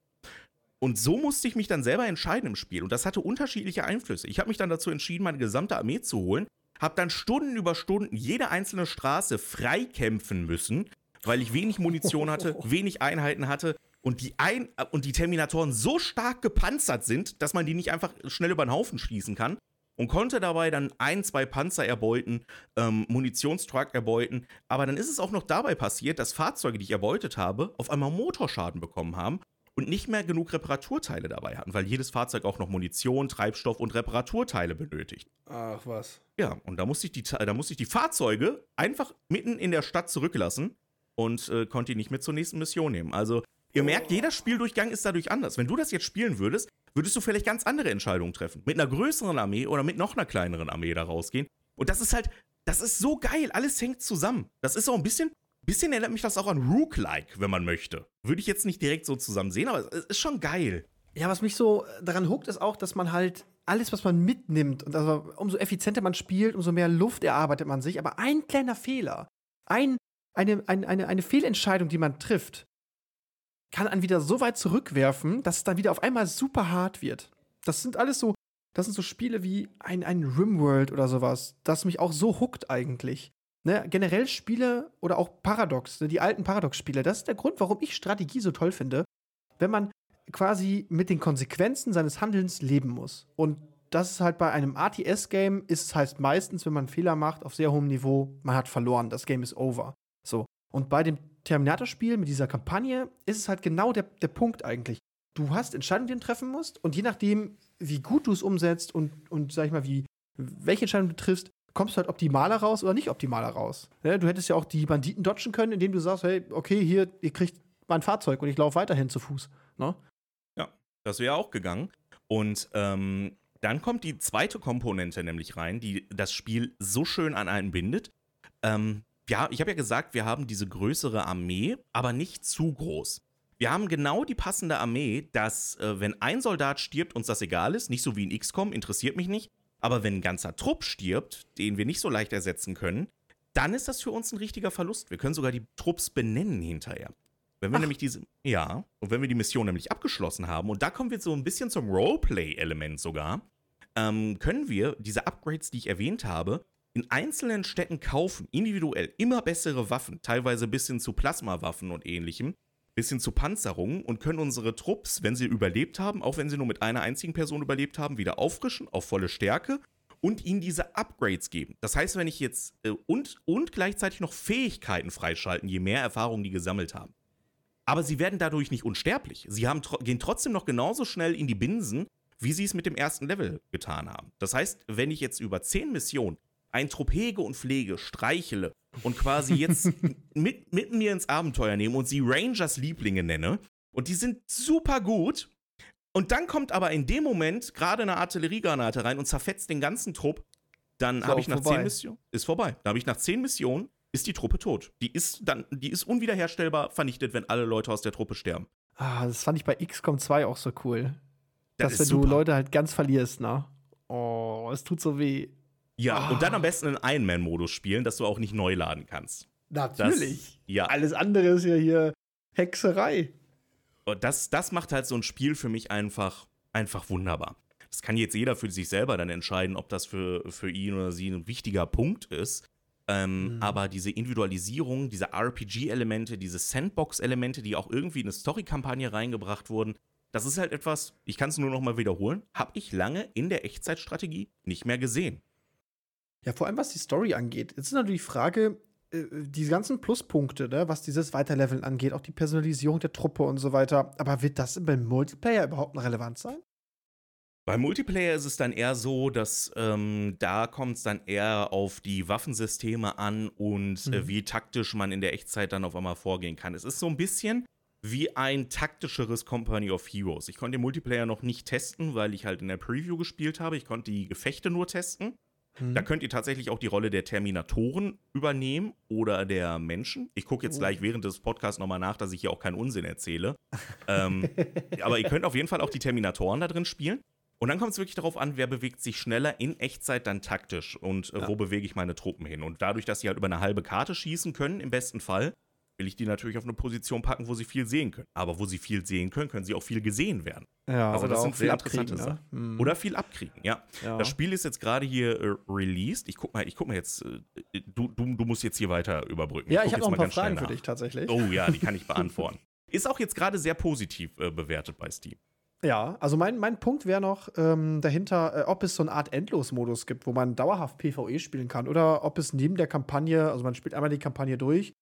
Und so musste ich mich dann selber entscheiden im Spiel. Und das hatte unterschiedliche Einflüsse. Ich habe mich dann dazu entschieden, meine gesamte Armee zu holen, habe dann Stunden über Stunden jede einzelne Straße freikämpfen müssen, weil ich wenig Munition hatte, wenig Einheiten hatte und die, Ein und die Terminatoren so stark gepanzert sind, dass man die nicht einfach schnell über den Haufen schießen kann. Und konnte dabei dann ein, zwei Panzer erbeuten, ähm, Munitionstruck erbeuten. Aber dann ist es auch noch dabei passiert, dass Fahrzeuge, die ich erbeutet habe, auf einmal Motorschaden bekommen haben und nicht mehr genug Reparaturteile dabei hatten, weil jedes Fahrzeug auch noch Munition, Treibstoff und Reparaturteile benötigt. Ach was. Ja, und da musste ich die, da musste ich die Fahrzeuge einfach mitten in der Stadt zurücklassen und äh, konnte ihn nicht mehr zur nächsten Mission nehmen. Also, ihr merkt, jeder Spieldurchgang ist dadurch anders. Wenn du das jetzt spielen würdest, würdest du vielleicht ganz andere Entscheidungen treffen. Mit einer größeren Armee oder mit noch einer kleineren Armee da rausgehen. Und das ist halt, das ist so geil. Alles hängt zusammen. Das ist auch ein bisschen, bisschen erinnert mich das auch an Rook-like, wenn man möchte. Würde ich jetzt nicht direkt so zusammen sehen, aber es ist schon geil. Ja, was mich so daran huckt, ist auch, dass man halt alles, was man mitnimmt, und also umso effizienter man spielt, umso mehr Luft erarbeitet man sich. Aber ein kleiner Fehler, ein eine, eine, eine, eine Fehlentscheidung, die man trifft, kann einen wieder so weit zurückwerfen, dass es dann wieder auf einmal super hart wird. Das sind alles so, das sind so Spiele wie ein, ein Rimworld oder sowas, das mich auch so huckt eigentlich. Ne, generell Spiele oder auch Paradox, ne, die alten Paradox-Spiele, das ist der Grund, warum ich Strategie so toll finde, wenn man quasi mit den Konsequenzen seines Handelns leben muss. Und das ist halt bei einem RTS-Game, ist es heißt meistens, wenn man Fehler macht auf sehr hohem Niveau, man hat verloren, das Game ist over. So. Und bei dem Terminator-Spiel mit dieser Kampagne ist es halt genau der, der Punkt eigentlich. Du hast Entscheidungen, die du treffen musst, und je nachdem, wie gut du es umsetzt und, und sag ich mal, wie, welche Entscheidung du triffst, kommst du halt optimaler raus oder nicht optimaler raus. Ja, du hättest ja auch die Banditen dodgen können, indem du sagst, hey, okay, hier, ihr kriegt mein Fahrzeug und ich laufe weiterhin zu Fuß. Ne? Ja, das wäre auch gegangen. Und ähm, dann kommt die zweite Komponente nämlich rein, die das Spiel so schön an einen bindet. Ähm, ja, ich habe ja gesagt, wir haben diese größere Armee, aber nicht zu groß. Wir haben genau die passende Armee, dass, äh, wenn ein Soldat stirbt, uns das egal ist, nicht so wie in XCOM, interessiert mich nicht. Aber wenn ein ganzer Trupp stirbt, den wir nicht so leicht ersetzen können, dann ist das für uns ein richtiger Verlust. Wir können sogar die Trupps benennen hinterher. Wenn wir Ach. nämlich diese, ja, und wenn wir die Mission nämlich abgeschlossen haben, und da kommen wir so ein bisschen zum Roleplay-Element sogar, ähm, können wir diese Upgrades, die ich erwähnt habe, in einzelnen Städten kaufen, individuell, immer bessere Waffen, teilweise bis hin zu Plasmawaffen und ähnlichem, bis hin zu Panzerungen und können unsere Trupps, wenn sie überlebt haben, auch wenn sie nur mit einer einzigen Person überlebt haben, wieder auffrischen auf volle Stärke und ihnen diese Upgrades geben. Das heißt, wenn ich jetzt äh, und, und gleichzeitig noch Fähigkeiten freischalten, je mehr Erfahrungen die gesammelt haben. Aber sie werden dadurch nicht unsterblich. Sie haben, gehen trotzdem noch genauso schnell in die Binsen, wie sie es mit dem ersten Level getan haben. Das heißt, wenn ich jetzt über 10 Missionen ein Trupp hege und pflege, streichele und quasi jetzt mit, mit mir ins Abenteuer nehme und sie Rangers Lieblinge nenne. Und die sind super gut. Und dann kommt aber in dem Moment gerade eine Artilleriegranate rein und zerfetzt den ganzen Trupp. Dann habe ich nach vorbei. zehn Missionen. Ist vorbei. Da habe ich nach zehn Missionen ist die Truppe tot. Die ist dann, die ist unwiederherstellbar vernichtet, wenn alle Leute aus der Truppe sterben. Ah, das fand ich bei XCOM 2 auch so cool. Das dass wenn super. du Leute halt ganz verlierst, ne? Oh, es tut so weh. Ja, oh. und dann am besten in Ein-Man-Modus spielen, dass du auch nicht neu laden kannst. Natürlich. Das, ja. Alles andere ist ja hier Hexerei. das, das macht halt so ein Spiel für mich einfach, einfach wunderbar. Das kann jetzt jeder für sich selber dann entscheiden, ob das für, für ihn oder sie ein wichtiger Punkt ist. Ähm, mhm. Aber diese Individualisierung, diese RPG-Elemente, diese Sandbox-Elemente, die auch irgendwie in eine Story-Kampagne reingebracht wurden, das ist halt etwas, ich kann es nur noch mal wiederholen, habe ich lange in der Echtzeitstrategie nicht mehr gesehen. Ja, vor allem was die Story angeht. Jetzt ist natürlich die Frage, äh, die ganzen Pluspunkte, ne, was dieses Weiterleveln angeht, auch die Personalisierung der Truppe und so weiter. Aber wird das beim Multiplayer überhaupt noch relevant sein? Beim Multiplayer ist es dann eher so, dass ähm, da kommt es dann eher auf die Waffensysteme an und äh, mhm. äh, wie taktisch man in der Echtzeit dann auf einmal vorgehen kann. Es ist so ein bisschen wie ein taktischeres Company of Heroes. Ich konnte den Multiplayer noch nicht testen, weil ich halt in der Preview gespielt habe. Ich konnte die Gefechte nur testen. Mhm. Da könnt ihr tatsächlich auch die Rolle der Terminatoren übernehmen oder der Menschen. Ich gucke jetzt oh. gleich während des Podcasts nochmal nach, dass ich hier auch keinen Unsinn erzähle. ähm, aber ihr könnt auf jeden Fall auch die Terminatoren da drin spielen. Und dann kommt es wirklich darauf an, wer bewegt sich schneller in Echtzeit dann taktisch und äh, ja. wo bewege ich meine Truppen hin. Und dadurch, dass sie halt über eine halbe Karte schießen können, im besten Fall, will ich die natürlich auf eine Position packen, wo sie viel sehen können. Aber wo sie viel sehen können, können sie auch viel gesehen werden. Ja, also das sind sehr interessante ne? Sachen. Mhm. Oder viel abkriegen, ja. ja. Das Spiel ist jetzt gerade hier äh, released. Ich guck mal, ich guck mal jetzt, äh, du, du, du musst jetzt hier weiter überbrücken. Ja, ich, ich habe noch ein paar Fragen für dich tatsächlich. Oh ja, die kann ich beantworten. ist auch jetzt gerade sehr positiv äh, bewertet bei Steam. Ja, also mein, mein Punkt wäre noch ähm, dahinter, äh, ob es so eine Art Endlos-Modus gibt, wo man dauerhaft PvE spielen kann oder ob es neben der Kampagne, also man spielt einmal die Kampagne durch,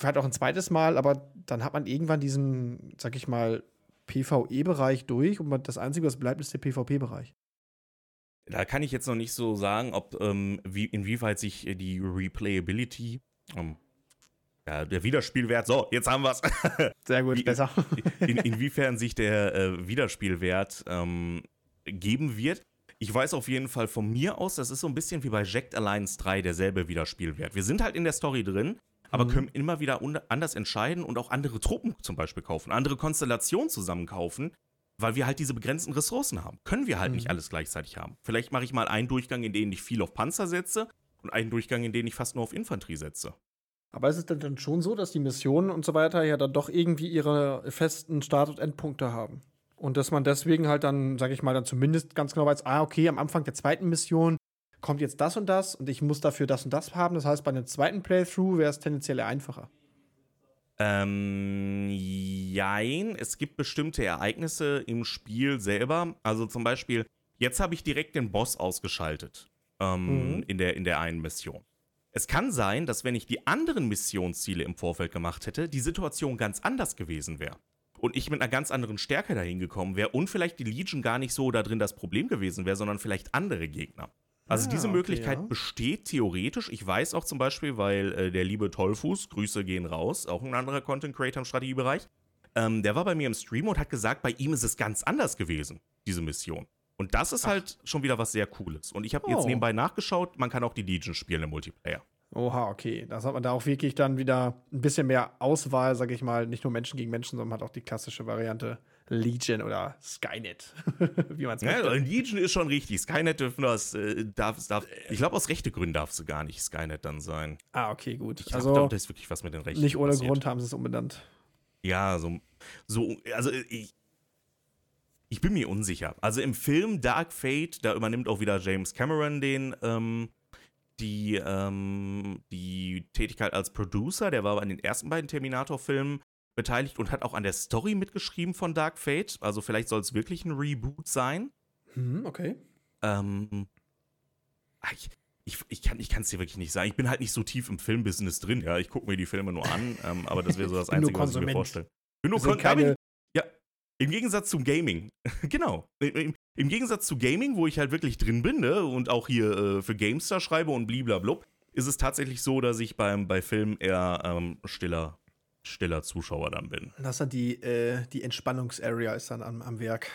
vielleicht auch ein zweites Mal, aber dann hat man irgendwann diesen, sag ich mal, PvE-Bereich durch und das Einzige, was bleibt, ist der PvP-Bereich. Da kann ich jetzt noch nicht so sagen, ob ähm, wie, inwieweit sich die Replayability ähm, ja, der Wiederspielwert, so, jetzt haben wir es. Sehr gut, Wie, besser. In, inwiefern sich der äh, Wiederspielwert ähm, geben wird. Ich weiß auf jeden Fall von mir aus, das ist so ein bisschen wie bei Jacked Alliance 3 derselbe Wiederspielwert. Wir sind halt in der Story drin, aber mhm. können immer wieder anders entscheiden und auch andere Truppen zum Beispiel kaufen, andere Konstellationen zusammen kaufen, weil wir halt diese begrenzten Ressourcen haben. Können wir halt mhm. nicht alles gleichzeitig haben. Vielleicht mache ich mal einen Durchgang, in dem ich viel auf Panzer setze und einen Durchgang, in dem ich fast nur auf Infanterie setze. Aber ist es denn dann schon so, dass die Missionen und so weiter ja dann doch irgendwie ihre festen Start- und Endpunkte haben? Und dass man deswegen halt dann, sag ich mal, dann zumindest ganz genau weiß, ah, okay, am Anfang der zweiten Mission kommt jetzt das und das und ich muss dafür das und das haben. Das heißt, bei einem zweiten Playthrough wäre es tendenziell einfacher. Ähm, jein. Es gibt bestimmte Ereignisse im Spiel selber. Also zum Beispiel, jetzt habe ich direkt den Boss ausgeschaltet ähm, mhm. in, der, in der einen Mission. Es kann sein, dass wenn ich die anderen Missionsziele im Vorfeld gemacht hätte, die Situation ganz anders gewesen wäre. Und ich mit einer ganz anderen Stärke dahin gekommen wäre und vielleicht die Legion gar nicht so da drin das Problem gewesen wäre, sondern vielleicht andere Gegner. Also ah, diese okay, Möglichkeit ja. besteht theoretisch. Ich weiß auch zum Beispiel, weil äh, der liebe Tollfuß, Grüße gehen raus, auch ein anderer Content Creator im Strategiebereich, ähm, der war bei mir im Stream und hat gesagt, bei ihm ist es ganz anders gewesen, diese Mission. Und das ist Ach. halt schon wieder was sehr Cooles. Und ich habe oh. jetzt nebenbei nachgeschaut, man kann auch die Legion spielen im Multiplayer. Oha, okay. Das hat man da auch wirklich dann wieder ein bisschen mehr Auswahl, sag ich mal. Nicht nur Menschen gegen Menschen, sondern hat auch die klassische Variante Legion oder Skynet, wie man es ja, Legion ist schon richtig. Skynet dürfen das, äh, darf, darf, ich glaube, aus rechte Gründen darf es gar nicht Skynet dann sein. Ah, okay, gut. Ich also, glaube, da ist wirklich was mit den Rechten Nicht ohne passiert. Grund haben sie es umbenannt. Ja, so, so also ich, ich bin mir unsicher. Also im Film Dark Fate, da übernimmt auch wieder James Cameron den, ähm, die, ähm, die Tätigkeit als Producer. Der war an den ersten beiden Terminator-Filmen beteiligt und hat auch an der Story mitgeschrieben von Dark Fate. Also vielleicht soll es wirklich ein Reboot sein. Hm, okay. Ähm, ah, ich, ich, ich kann es dir wirklich nicht sagen. Ich bin halt nicht so tief im Filmbusiness drin. Ja, ich gucke mir die Filme nur an, ähm, aber das wäre so das Einzige, was ich mir vorstelle. Bin nur keine, im Gegensatz zum Gaming, genau. Im, Im, Gegensatz zu Gaming, wo ich halt wirklich drin bin ne, und auch hier äh, für GameStar schreibe und bliblablub, ist es tatsächlich so, dass ich beim, bei Filmen eher ähm, stiller, stiller Zuschauer dann bin. Das ist dann die, äh, die Entspannungsarea ist dann am, am Werk.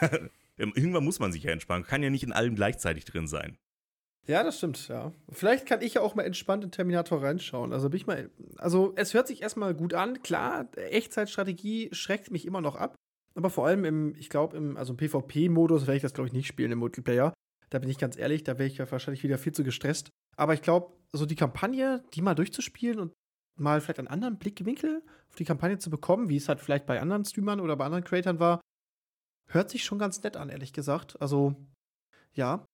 Ja, irgendwann muss man sich ja entspannen. Kann ja nicht in allem gleichzeitig drin sein. Ja, das stimmt, ja. Vielleicht kann ich ja auch mal entspannt in Terminator reinschauen. Also bin ich mal. Also, es hört sich erstmal gut an. Klar, Echtzeitstrategie schreckt mich immer noch ab. Aber vor allem im, ich glaube, im also im PvP-Modus werde ich das, glaube ich, nicht spielen im Multiplayer. Da bin ich ganz ehrlich, da wäre ich ja wahrscheinlich wieder viel zu gestresst. Aber ich glaube, so die Kampagne, die mal durchzuspielen und mal vielleicht einen anderen Blickwinkel auf die Kampagne zu bekommen, wie es halt vielleicht bei anderen Streamern oder bei anderen Creatern war, hört sich schon ganz nett an, ehrlich gesagt. Also, ja.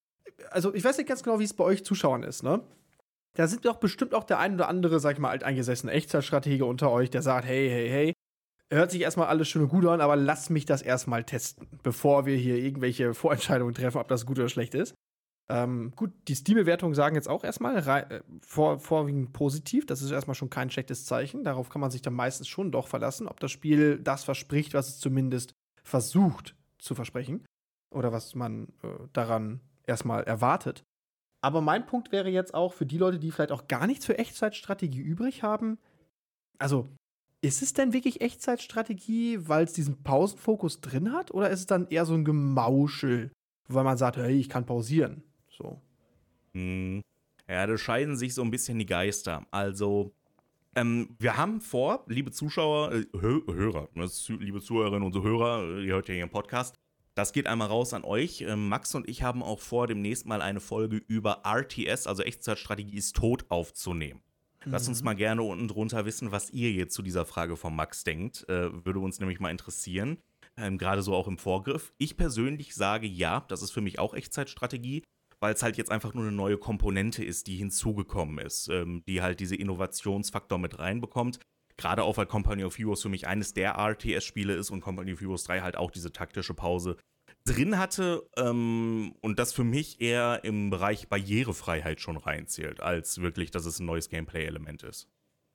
Also, ich weiß nicht ganz genau, wie es bei euch Zuschauern ist, ne? Da sind doch bestimmt auch der ein oder andere, sag ich mal, alteingesessene Echtzeitstratege unter euch, der sagt, hey, hey, hey, hört sich erstmal alles schön und gut an, aber lasst mich das erstmal testen, bevor wir hier irgendwelche Vorentscheidungen treffen, ob das gut oder schlecht ist. Ähm, gut, die Steam-Bewertungen sagen jetzt auch erstmal äh, vor, vorwiegend positiv. Das ist erstmal schon kein schlechtes Zeichen. Darauf kann man sich dann meistens schon doch verlassen, ob das Spiel das verspricht, was es zumindest versucht zu versprechen. Oder was man äh, daran erstmal erwartet. Aber mein Punkt wäre jetzt auch für die Leute, die vielleicht auch gar nichts für Echtzeitstrategie übrig haben. Also, ist es denn wirklich Echtzeitstrategie, weil es diesen Pausenfokus drin hat? Oder ist es dann eher so ein Gemauschel, weil man sagt, hey, ich kann pausieren? So. Hm. Ja, da scheiden sich so ein bisschen die Geister. Also, ähm, wir haben vor, liebe Zuschauer, äh, Hörer, ne, liebe Zuhörerinnen und Zuhörer, ihr hört ja hier im Podcast, das geht einmal raus an euch. Ähm, Max und ich haben auch vor, demnächst mal eine Folge über RTS, also Echtzeitstrategie ist tot, aufzunehmen. Mhm. Lasst uns mhm. mal gerne unten drunter wissen, was ihr jetzt zu dieser Frage von Max denkt. Äh, würde uns nämlich mal interessieren. Ähm, Gerade so auch im Vorgriff. Ich persönlich sage ja, das ist für mich auch Echtzeitstrategie weil es halt jetzt einfach nur eine neue Komponente ist, die hinzugekommen ist, ähm, die halt diese Innovationsfaktor mit reinbekommt. Gerade auch, weil Company of Heroes für mich eines der RTS-Spiele ist und Company of Heroes 3 halt auch diese taktische Pause drin hatte ähm, und das für mich eher im Bereich Barrierefreiheit schon reinzählt, als wirklich, dass es ein neues Gameplay-Element ist.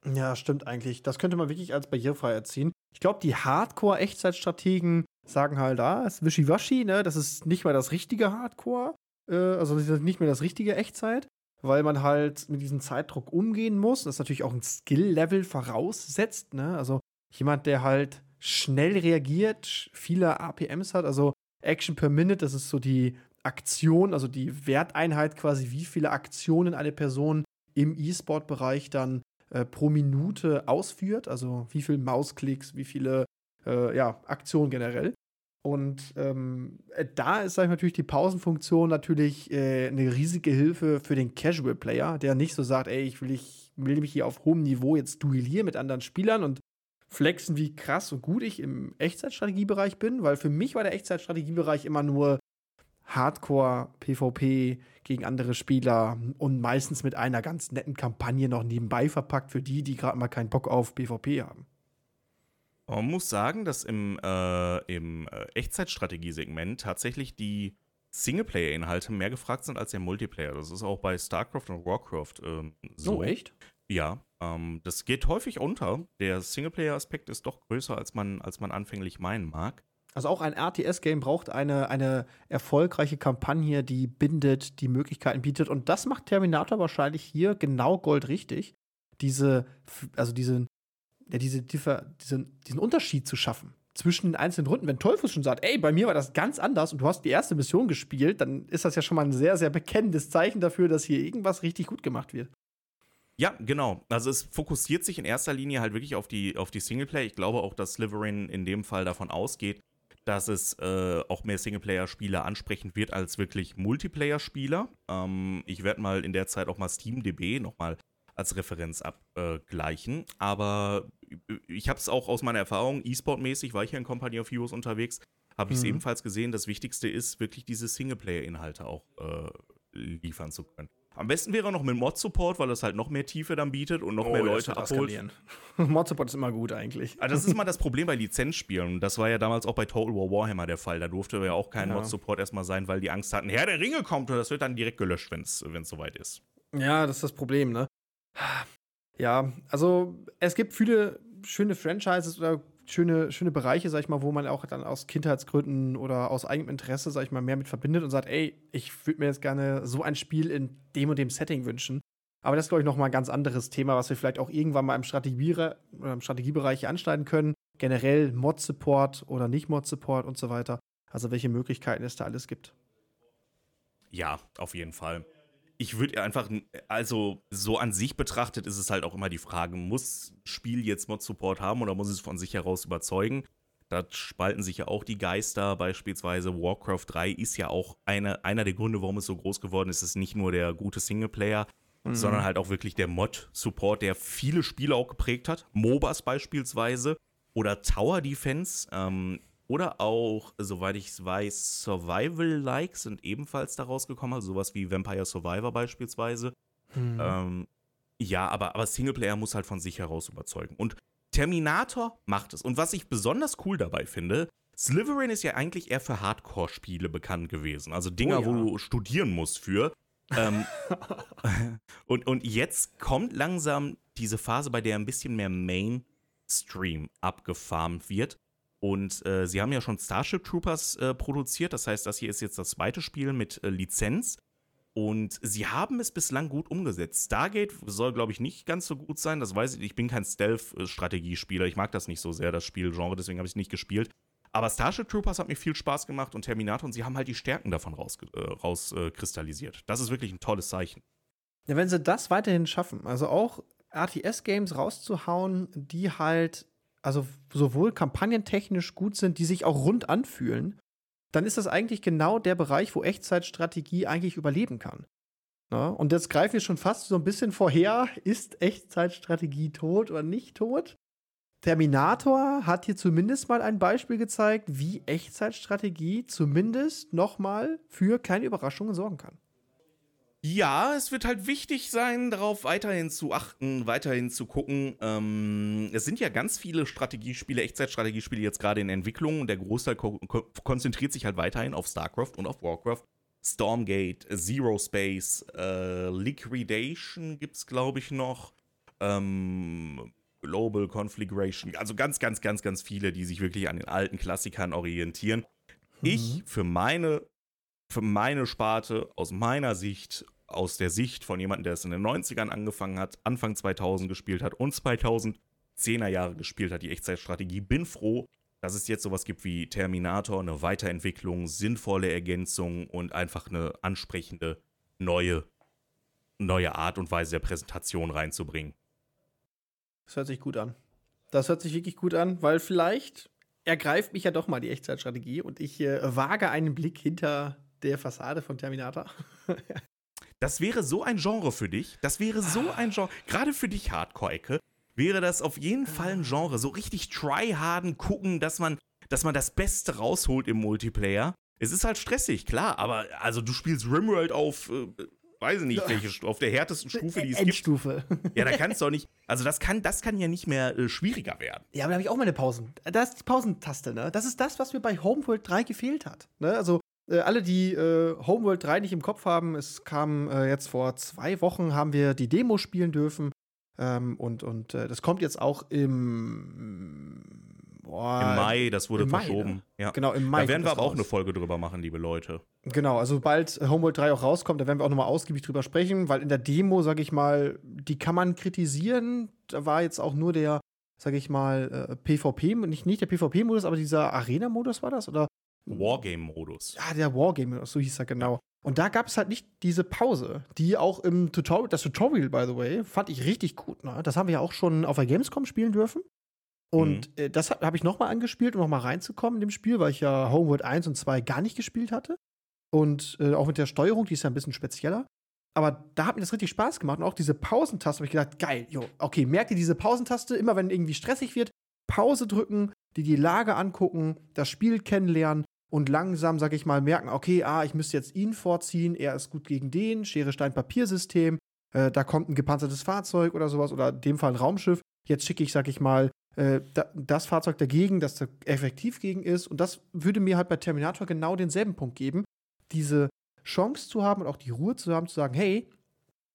Ja, stimmt eigentlich. Das könnte man wirklich als Barrierefreiheit ziehen. Ich glaube, die Hardcore-Echtzeitstrategen sagen halt, ah, ist wischiwaschi, ne? Das ist nicht mal das richtige Hardcore äh, also nicht mehr das richtige Echtzeit, weil man halt mit diesem Zeitdruck umgehen muss. Das natürlich auch ein Skill-Level voraussetzt. Ne? Also jemand, der halt schnell reagiert, viele APMs hat, also Action per Minute, das ist so die Aktion, also die Werteinheit quasi, wie viele Aktionen eine Person im E-Sport-Bereich dann äh, pro Minute ausführt, also wie viele Mausklicks, wie viele äh, ja, Aktionen generell. Und ähm, äh, da ist, ich natürlich die Pausenfunktion natürlich äh, eine riesige Hilfe für den Casual Player, der nicht so sagt, ey, ich will, ich will mich hier auf hohem Niveau jetzt duellieren mit anderen Spielern und flexen, wie krass und gut ich im Echtzeitstrategiebereich bin, weil für mich war der Echtzeitstrategiebereich immer nur Hardcore PvP gegen andere Spieler und meistens mit einer ganz netten Kampagne noch nebenbei verpackt für die, die gerade mal keinen Bock auf PvP haben. Man muss sagen, dass im, äh, im äh, Echtzeitstrategie-Segment tatsächlich die Singleplayer-Inhalte mehr gefragt sind als der Multiplayer. Das ist auch bei StarCraft und Warcraft ähm, so. Oh, echt? Ja, ähm, das geht häufig unter. Der Singleplayer-Aspekt ist doch größer, als man, als man anfänglich meinen mag. Also auch ein RTS-Game braucht eine, eine erfolgreiche Kampagne, die bindet, die Möglichkeiten bietet. Und das macht Terminator wahrscheinlich hier genau goldrichtig. Diese, also diesen ja, diese, diese, diesen Unterschied zu schaffen zwischen den einzelnen Runden. Wenn Teufels schon sagt, ey, bei mir war das ganz anders und du hast die erste Mission gespielt, dann ist das ja schon mal ein sehr, sehr bekennendes Zeichen dafür, dass hier irgendwas richtig gut gemacht wird. Ja, genau. Also es fokussiert sich in erster Linie halt wirklich auf die, auf die Singleplayer. Ich glaube auch, dass Slytherin in dem Fall davon ausgeht, dass es äh, auch mehr Singleplayer-Spieler ansprechend wird als wirklich Multiplayer-Spieler. Ähm, ich werde mal in der Zeit auch mal SteamDB nochmal als Referenz abgleichen. Aber ich habe es auch aus meiner Erfahrung, E-Sport-mäßig, war ich ja in Company of Heroes unterwegs, habe ich es mhm. ebenfalls gesehen. Das Wichtigste ist, wirklich diese Singleplayer-Inhalte auch äh, liefern zu können. Am besten wäre noch mit Mod-Support, weil das halt noch mehr Tiefe dann bietet und noch oh, mehr Leute abholt. Mod-Support ist immer gut eigentlich. Aber das ist mal das Problem bei Lizenzspielen. Das war ja damals auch bei Total War Warhammer der Fall. Da durfte ja auch kein ja. Mod-Support erstmal sein, weil die Angst hatten, Herr der Ringe kommt und das wird dann direkt gelöscht, wenn es soweit ist. Ja, das ist das Problem, ne? Ja, also es gibt viele schöne Franchises oder schöne, schöne Bereiche, sag ich mal, wo man auch dann aus Kindheitsgründen oder aus eigenem Interesse, sag ich mal, mehr mit verbindet und sagt, ey, ich würde mir jetzt gerne so ein Spiel in dem und dem Setting wünschen. Aber das ist, glaube ich, noch mal ein ganz anderes Thema, was wir vielleicht auch irgendwann mal im, Strategie im Strategiebereich anschneiden können. Generell Mod-Support oder nicht Mod-Support und so weiter. Also welche Möglichkeiten es da alles gibt. Ja, auf jeden Fall ich würde einfach, also so an sich betrachtet ist es halt auch immer die Frage, muss Spiel jetzt Mod-Support haben oder muss es von sich heraus überzeugen? Da spalten sich ja auch die Geister. Beispielsweise Warcraft 3 ist ja auch eine, einer der Gründe, warum es so groß geworden ist. Es ist nicht nur der gute Singleplayer, mhm. sondern halt auch wirklich der Mod-Support, der viele Spiele auch geprägt hat. MOBAs beispielsweise oder Tower Defense. Ähm, oder auch, soweit ich es weiß, Survival-like sind ebenfalls da rausgekommen, also sowas wie Vampire Survivor beispielsweise. Mhm. Ähm, ja, aber, aber Singleplayer muss halt von sich heraus überzeugen. Und Terminator macht es. Und was ich besonders cool dabei finde, Slytherin ist ja eigentlich eher für Hardcore-Spiele bekannt gewesen. Also Dinger, oh ja. wo du studieren musst für. ähm, und, und jetzt kommt langsam diese Phase, bei der ein bisschen mehr Mainstream abgefarmt wird. Und äh, sie haben ja schon Starship Troopers äh, produziert. Das heißt, das hier ist jetzt das zweite Spiel mit äh, Lizenz. Und sie haben es bislang gut umgesetzt. Stargate soll, glaube ich, nicht ganz so gut sein. Das weiß ich. Ich bin kein Stealth-Strategiespieler. Ich mag das nicht so sehr, das Spielgenre. Deswegen habe ich es nicht gespielt. Aber Starship Troopers hat mir viel Spaß gemacht und Terminator und sie haben halt die Stärken davon rauskristallisiert. Raus, äh, das ist wirklich ein tolles Zeichen. Ja, wenn sie das weiterhin schaffen, also auch RTS-Games rauszuhauen, die halt also sowohl kampagnentechnisch gut sind, die sich auch rund anfühlen, dann ist das eigentlich genau der Bereich, wo Echtzeitstrategie eigentlich überleben kann. Ja, und jetzt greifen wir schon fast so ein bisschen vorher, ist Echtzeitstrategie tot oder nicht tot? Terminator hat hier zumindest mal ein Beispiel gezeigt, wie Echtzeitstrategie zumindest noch mal für keine Überraschungen sorgen kann. Ja, es wird halt wichtig sein, darauf weiterhin zu achten, weiterhin zu gucken. Ähm, es sind ja ganz viele Strategiespiele, Echtzeitstrategiespiele jetzt gerade in Entwicklung und der Großteil ko ko konzentriert sich halt weiterhin auf StarCraft und auf Warcraft. Stormgate, Zero Space, äh, Liquidation gibt's glaube ich noch. Ähm, Global Configuration, also ganz, ganz, ganz, ganz viele, die sich wirklich an den alten Klassikern orientieren. Mhm. Ich für meine für meine Sparte, aus meiner Sicht, aus der Sicht von jemandem, der es in den 90ern angefangen hat, Anfang 2000 gespielt hat und 2010er Jahre gespielt hat, die Echtzeitstrategie, bin froh, dass es jetzt sowas gibt wie Terminator, eine Weiterentwicklung, sinnvolle Ergänzung und einfach eine ansprechende neue, neue Art und Weise der Präsentation reinzubringen. Das hört sich gut an. Das hört sich wirklich gut an, weil vielleicht ergreift mich ja doch mal die Echtzeitstrategie und ich äh, wage einen Blick hinter der Fassade von Terminator. das wäre so ein Genre für dich. Das wäre so ah. ein Genre. Gerade für dich, Hardcore-Ecke, wäre das auf jeden Fall ein Genre. So richtig tryharden, gucken, dass man, dass man das Beste rausholt im Multiplayer. Es ist halt stressig, klar, aber also du spielst Rimworld auf, äh, weiß ich nicht, welche, auf der härtesten Stufe, die es Endstufe. gibt. Ja, da kannst du auch nicht. Also das kann, das kann ja nicht mehr äh, schwieriger werden. Ja, aber da habe ich auch meine Pausen. Da ist die Pausentaste, ne? Das ist das, was mir bei Homeworld 3 gefehlt hat. Ne? Also äh, alle, die äh, Homeworld 3 nicht im Kopf haben, es kam äh, jetzt vor zwei Wochen, haben wir die Demo spielen dürfen. Ähm, und und äh, das kommt jetzt auch im, boah, Im Mai, das wurde verschoben. Mai, ne? ja. Genau, im Mai. Da werden wir aber auch eine Folge drüber machen, liebe Leute. Genau, also sobald Homeworld 3 auch rauskommt, da werden wir auch nochmal ausgiebig drüber sprechen, weil in der Demo, sag ich mal, die kann man kritisieren. Da war jetzt auch nur der, sag ich mal, äh, PvP, nicht, nicht der PvP-Modus, aber dieser Arena-Modus war das? Oder Wargame-Modus. Ja, der Wargame-Modus, so hieß er genau. Und da gab es halt nicht diese Pause, die auch im Tutorial, das Tutorial, by the way, fand ich richtig gut. Ne? Das haben wir ja auch schon auf der Gamescom spielen dürfen. Und mhm. äh, das habe ich nochmal angespielt, um nochmal reinzukommen in dem Spiel, weil ich ja Homeworld 1 und 2 gar nicht gespielt hatte. Und äh, auch mit der Steuerung, die ist ja ein bisschen spezieller. Aber da hat mir das richtig Spaß gemacht. Und auch diese Pausentaste habe ich gedacht, geil, jo, okay, merkt ihr diese Pausentaste, immer wenn irgendwie stressig wird, Pause drücken, die die Lage angucken, das Spiel kennenlernen und langsam, sag ich mal, merken, okay, ah, ich müsste jetzt ihn vorziehen, er ist gut gegen den, Schere, Stein, Papiersystem, äh, da kommt ein gepanzertes Fahrzeug oder sowas oder in dem Fall ein Raumschiff. Jetzt schicke ich, sag ich mal, äh, da, das Fahrzeug dagegen, das da effektiv gegen ist. Und das würde mir halt bei Terminator genau denselben Punkt geben, diese Chance zu haben und auch die Ruhe zu haben, zu sagen, hey,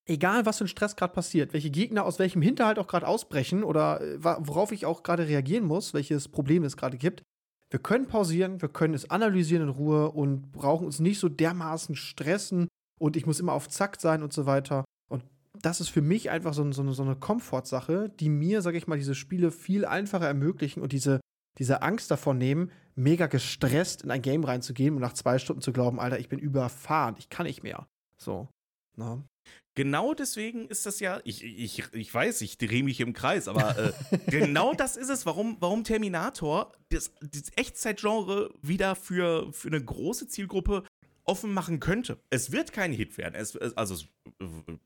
egal was für ein Stress gerade passiert, welche Gegner aus welchem Hinterhalt auch gerade ausbrechen oder äh, worauf ich auch gerade reagieren muss, welches Problem es gerade gibt, wir können pausieren, wir können es analysieren in Ruhe und brauchen uns nicht so dermaßen stressen und ich muss immer auf Zack sein und so weiter. Und das ist für mich einfach so, so, so eine Komfortsache, die mir, sag ich mal, diese Spiele viel einfacher ermöglichen und diese, diese Angst davon nehmen, mega gestresst in ein Game reinzugehen und nach zwei Stunden zu glauben, Alter, ich bin überfahren, ich kann nicht mehr. So. Na? Genau deswegen ist das ja, ich, ich, ich weiß, ich drehe mich im Kreis, aber äh, genau das ist es, warum, warum Terminator das, das Echtzeitgenre wieder für, für eine große Zielgruppe offen machen könnte. Es wird kein Hit werden. Es, also,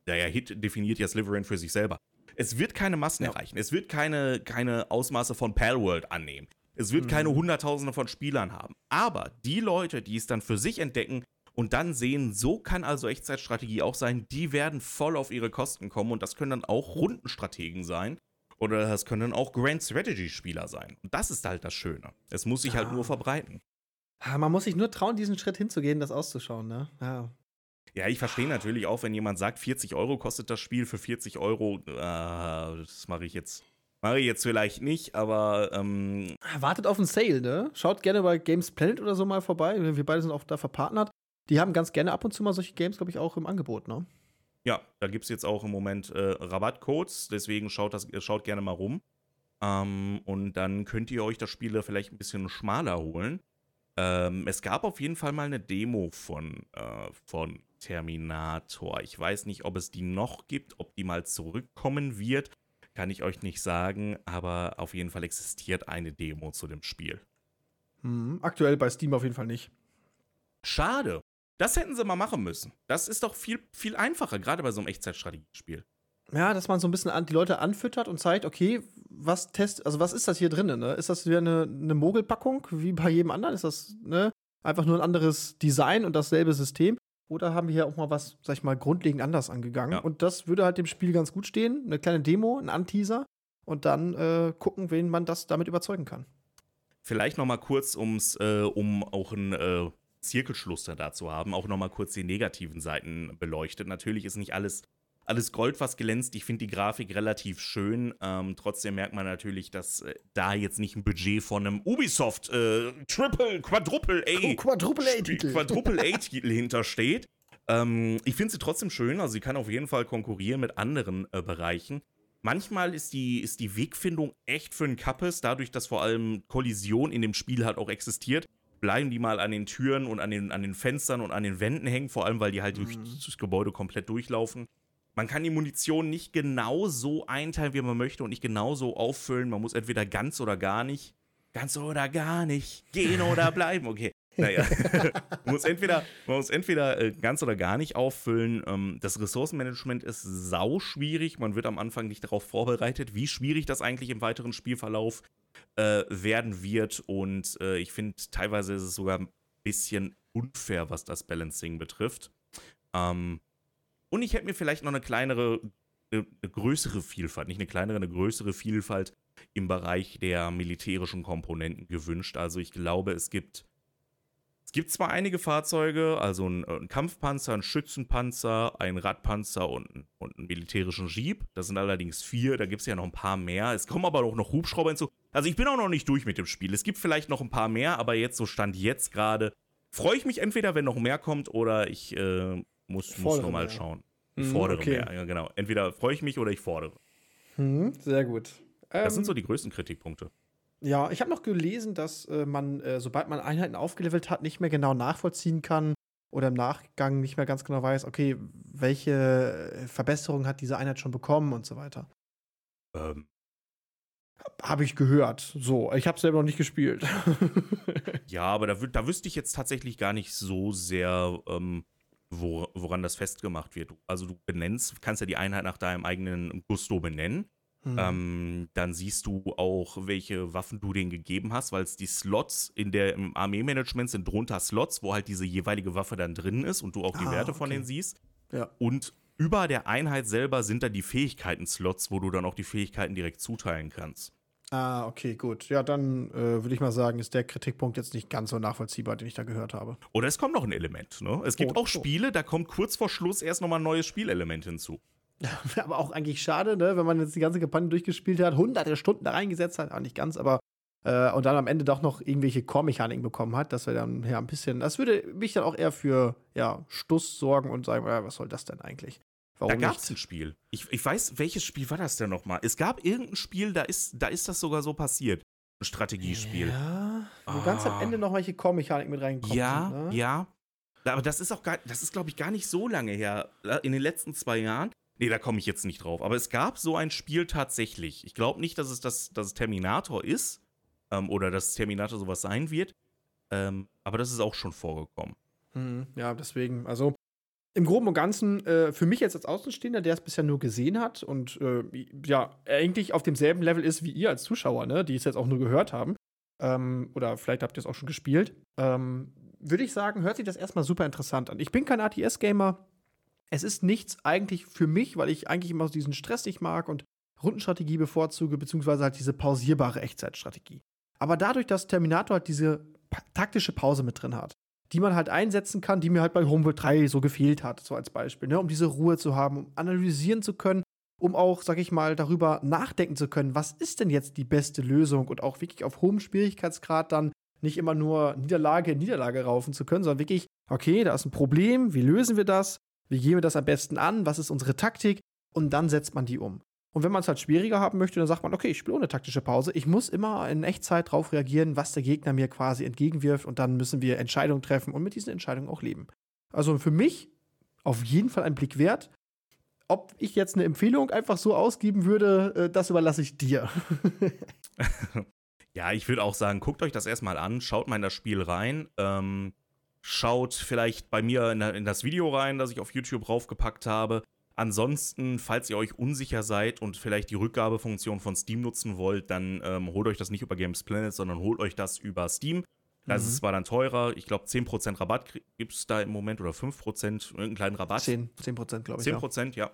naja, Hit definiert ja Slytherin für sich selber. Es wird keine Massen ja. erreichen. Es wird keine, keine Ausmaße von Palworld annehmen. Es wird mhm. keine Hunderttausende von Spielern haben. Aber die Leute, die es dann für sich entdecken und dann sehen, so kann also Echtzeitstrategie auch sein, die werden voll auf ihre Kosten kommen und das können dann auch Rundenstrategen sein. Oder das können dann auch Grand Strategy-Spieler sein. Und das ist halt das Schöne. Es muss sich ja. halt nur verbreiten. Man muss sich nur trauen, diesen Schritt hinzugehen, das auszuschauen, ne? Ja. Ja, ich verstehe natürlich auch, wenn jemand sagt, 40 Euro kostet das Spiel, für 40 Euro, äh, das mache ich jetzt. Mache ich jetzt vielleicht nicht, aber. Ähm Wartet auf einen Sale, ne? Schaut gerne bei Games Planet oder so mal vorbei. Wir beide sind auch da verpartnert. Die haben ganz gerne ab und zu mal solche Games, glaube ich, auch im Angebot, ne? Ja, da gibt es jetzt auch im Moment äh, Rabattcodes, deswegen schaut, das, schaut gerne mal rum. Ähm, und dann könnt ihr euch das Spiel vielleicht ein bisschen schmaler holen. Ähm, es gab auf jeden Fall mal eine Demo von, äh, von Terminator. Ich weiß nicht, ob es die noch gibt, ob die mal zurückkommen wird. Kann ich euch nicht sagen, aber auf jeden Fall existiert eine Demo zu dem Spiel. Hm, aktuell bei Steam auf jeden Fall nicht. Schade. Das hätten sie mal machen müssen. Das ist doch viel, viel einfacher, gerade bei so einem Echtzeitstrategiespiel. Ja, dass man so ein bisschen an, die Leute anfüttert und zeigt, okay, was test, also was ist das hier drinnen? Ne? Ist das wieder eine, eine Mogelpackung wie bei jedem anderen? Ist das ne, einfach nur ein anderes Design und dasselbe System? Oder haben wir hier auch mal was, sag ich mal, grundlegend anders angegangen? Ja. Und das würde halt dem Spiel ganz gut stehen. Eine kleine Demo, ein Anteaser und dann äh, gucken, wen man das damit überzeugen kann. Vielleicht noch mal kurz, ums, äh, um auch ein äh, Zirkelschluss da zu haben, auch nochmal kurz die negativen Seiten beleuchtet. Natürlich ist nicht alles, alles Gold, was glänzt. Ich finde die Grafik relativ schön. Ähm, trotzdem merkt man natürlich, dass äh, da jetzt nicht ein Budget von einem Ubisoft äh, Triple, Quadruple A, Quadruple A-Titel Quadruple A-Titel hintersteht. Ähm, ich finde sie trotzdem schön. Also sie kann auf jeden Fall konkurrieren mit anderen äh, Bereichen. Manchmal ist die, ist die Wegfindung echt für ein Kappes, dadurch, dass vor allem Kollision in dem Spiel halt auch existiert bleiben die mal an den Türen und an den, an den Fenstern und an den Wänden hängen, vor allem weil die halt mhm. durch das Gebäude komplett durchlaufen. Man kann die Munition nicht genau so einteilen, wie man möchte und nicht genau so auffüllen. Man muss entweder ganz oder gar nicht, ganz oder gar nicht, gehen oder bleiben. Okay. Naja, man muss entweder, man muss entweder äh, ganz oder gar nicht auffüllen. Ähm, das Ressourcenmanagement ist sau schwierig. Man wird am Anfang nicht darauf vorbereitet, wie schwierig das eigentlich im weiteren Spielverlauf äh, werden wird. Und äh, ich finde, teilweise ist es sogar ein bisschen unfair, was das Balancing betrifft. Ähm, und ich hätte mir vielleicht noch eine kleinere, eine, eine größere Vielfalt, nicht eine kleinere, eine größere Vielfalt im Bereich der militärischen Komponenten gewünscht. Also ich glaube, es gibt es gibt zwar einige Fahrzeuge, also einen, einen Kampfpanzer, einen Schützenpanzer, einen Radpanzer und, und einen militärischen Jeep. Das sind allerdings vier, da gibt es ja noch ein paar mehr. Es kommen aber auch noch Hubschrauber hinzu. Also ich bin auch noch nicht durch mit dem Spiel. Es gibt vielleicht noch ein paar mehr, aber jetzt, so stand jetzt gerade, freue ich mich entweder, wenn noch mehr kommt, oder ich äh, muss, muss nochmal schauen. Ich mhm, fordere okay. mehr, ja, genau. Entweder freue ich mich oder ich fordere. Hm, sehr gut. Das ähm, sind so die größten Kritikpunkte. Ja, ich habe noch gelesen, dass äh, man, äh, sobald man Einheiten aufgelevelt hat, nicht mehr genau nachvollziehen kann oder im Nachgang nicht mehr ganz genau weiß, okay, welche äh, Verbesserung hat diese Einheit schon bekommen und so weiter. Ähm. Habe ich gehört. So, ich habe selber noch nicht gespielt. ja, aber da, da wüsste ich jetzt tatsächlich gar nicht so sehr, ähm, wo, woran das festgemacht wird. Also du benennst, kannst ja die Einheit nach deinem eigenen Gusto benennen. Mhm. Ähm, dann siehst du auch, welche Waffen du denen gegeben hast, weil es die Slots in der, im Armeemanagement sind drunter Slots, wo halt diese jeweilige Waffe dann drin ist und du auch die ah, Werte okay. von denen siehst. Ja. Und über der Einheit selber sind dann die Fähigkeiten-Slots, wo du dann auch die Fähigkeiten direkt zuteilen kannst. Ah, okay, gut. Ja, dann äh, würde ich mal sagen, ist der Kritikpunkt jetzt nicht ganz so nachvollziehbar, den ich da gehört habe. Oder es kommt noch ein Element, ne? Es gibt oh, auch Spiele, da kommt kurz vor Schluss erst nochmal ein neues Spielelement hinzu. aber auch eigentlich schade, ne, wenn man jetzt die ganze Kampagne durchgespielt hat, hunderte Stunden da reingesetzt hat, auch nicht ganz, aber äh, und dann am Ende doch noch irgendwelche Core-Mechaniken bekommen hat, dass wir dann ja ein bisschen, das würde mich dann auch eher für ja, Stuss sorgen und sagen, ja, was soll das denn eigentlich? Warum da gab es ein Spiel. Ich, ich weiß, welches Spiel war das denn nochmal? Es gab irgendein Spiel, da ist, da ist das sogar so passiert. Ein Strategiespiel. Ja. Wo ah. ganz am Ende noch welche Core-Mechaniken mit reinkommen. Ja, sind, ne? ja. Aber das ist auch gar, das ist, glaube ich, gar nicht so lange her. In den letzten zwei Jahren. Nee, da komme ich jetzt nicht drauf. Aber es gab so ein Spiel tatsächlich. Ich glaube nicht, dass es das dass es Terminator ist ähm, oder dass Terminator sowas sein wird. Ähm, aber das ist auch schon vorgekommen. Mhm, ja, deswegen, also im Groben und Ganzen, äh, für mich jetzt als Außenstehender, der es bisher nur gesehen hat und äh, ja, eigentlich auf demselben Level ist wie ihr als Zuschauer, ne, die es jetzt auch nur gehört haben, ähm, oder vielleicht habt ihr es auch schon gespielt, ähm, würde ich sagen, hört sich das erstmal super interessant an. Ich bin kein ATS-Gamer. Es ist nichts eigentlich für mich, weil ich eigentlich immer so diesen Stress nicht mag und Rundenstrategie bevorzuge, beziehungsweise halt diese pausierbare Echtzeitstrategie. Aber dadurch, dass Terminator halt diese taktische Pause mit drin hat, die man halt einsetzen kann, die mir halt bei Homeworld 3 so gefehlt hat, so als Beispiel, ne? um diese Ruhe zu haben, um analysieren zu können, um auch, sag ich mal, darüber nachdenken zu können, was ist denn jetzt die beste Lösung und auch wirklich auf hohem Schwierigkeitsgrad dann nicht immer nur Niederlage in Niederlage raufen zu können, sondern wirklich, okay, da ist ein Problem, wie lösen wir das? Wie gehen wir das am besten an? Was ist unsere Taktik? Und dann setzt man die um. Und wenn man es halt schwieriger haben möchte, dann sagt man, okay, ich spiele ohne taktische Pause. Ich muss immer in Echtzeit darauf reagieren, was der Gegner mir quasi entgegenwirft und dann müssen wir Entscheidungen treffen und mit diesen Entscheidungen auch leben. Also für mich auf jeden Fall ein Blick wert. Ob ich jetzt eine Empfehlung einfach so ausgeben würde, äh, das überlasse ich dir. ja, ich würde auch sagen, guckt euch das erstmal an, schaut mal in das Spiel rein. Ähm, schaut vielleicht bei mir in, in das Video rein, das ich auf YouTube raufgepackt habe. Ansonsten, falls ihr euch unsicher seid und vielleicht die Rückgabefunktion von Steam nutzen wollt, dann ähm, holt euch das nicht über Games Planet, sondern holt euch das über Steam. Das mhm. ist zwar dann teurer, ich glaube 10% Rabatt gibt es da im Moment oder 5%, irgendeinen kleinen Rabatt. 10%, 10 glaube ich. 10%, ja. ja.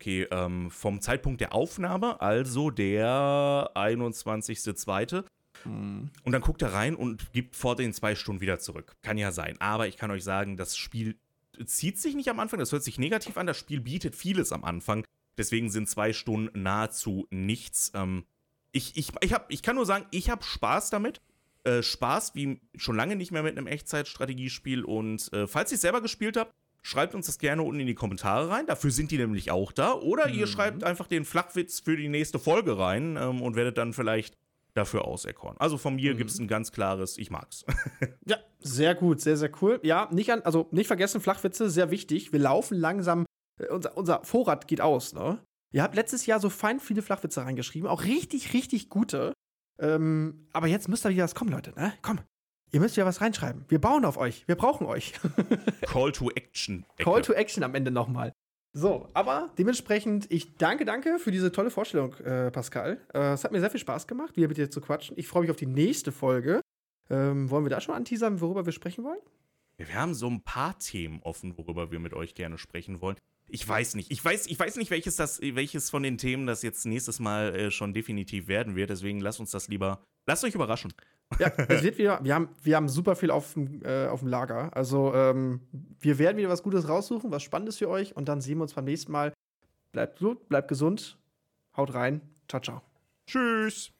Okay, ähm, vom Zeitpunkt der Aufnahme, also der 21.02. Mhm. Und dann guckt er rein und gibt vor den zwei Stunden wieder zurück. Kann ja sein. Aber ich kann euch sagen, das Spiel zieht sich nicht am Anfang, das hört sich negativ an. Das Spiel bietet vieles am Anfang. Deswegen sind zwei Stunden nahezu nichts. Ähm, ich, ich, ich, hab, ich kann nur sagen, ich habe Spaß damit. Äh, Spaß wie schon lange nicht mehr mit einem Echtzeitstrategiespiel. Und äh, falls ihr es selber gespielt habt, schreibt uns das gerne unten in die Kommentare rein. Dafür sind die nämlich auch da. Oder mhm. ihr schreibt einfach den Flachwitz für die nächste Folge rein ähm, und werdet dann vielleicht dafür auserkoren. Also von mir mhm. gibt es ein ganz klares, ich mag's. ja, sehr gut, sehr, sehr cool. Ja, nicht an, also nicht vergessen, Flachwitze, sehr wichtig. Wir laufen langsam, äh, unser, unser Vorrat geht aus, ne? Ihr habt letztes Jahr so fein viele Flachwitze reingeschrieben, auch richtig, richtig gute. Ähm, aber jetzt müsst ihr wieder was kommen, Leute, ne? Komm. Ihr müsst ja was reinschreiben. Wir bauen auf euch. Wir brauchen euch. Call to Action. Call to Action am Ende nochmal. So, aber dementsprechend, ich danke, danke für diese tolle Vorstellung, äh, Pascal. Äh, es hat mir sehr viel Spaß gemacht, wieder mit dir zu quatschen. Ich freue mich auf die nächste Folge. Ähm, wollen wir da schon anteasern, worüber wir sprechen wollen? Wir haben so ein paar Themen offen, worüber wir mit euch gerne sprechen wollen. Ich weiß nicht. Ich weiß, ich weiß nicht, welches, das, welches von den Themen das jetzt nächstes Mal äh, schon definitiv werden wird. Deswegen lasst uns das lieber. Lasst euch überraschen. Ja, es wird wieder, wir haben, wir haben super viel auf dem, äh, auf dem Lager. Also ähm, wir werden wieder was Gutes raussuchen, was Spannendes für euch und dann sehen wir uns beim nächsten Mal. Bleibt gut, bleibt gesund, haut rein, ciao, ciao. Tschüss.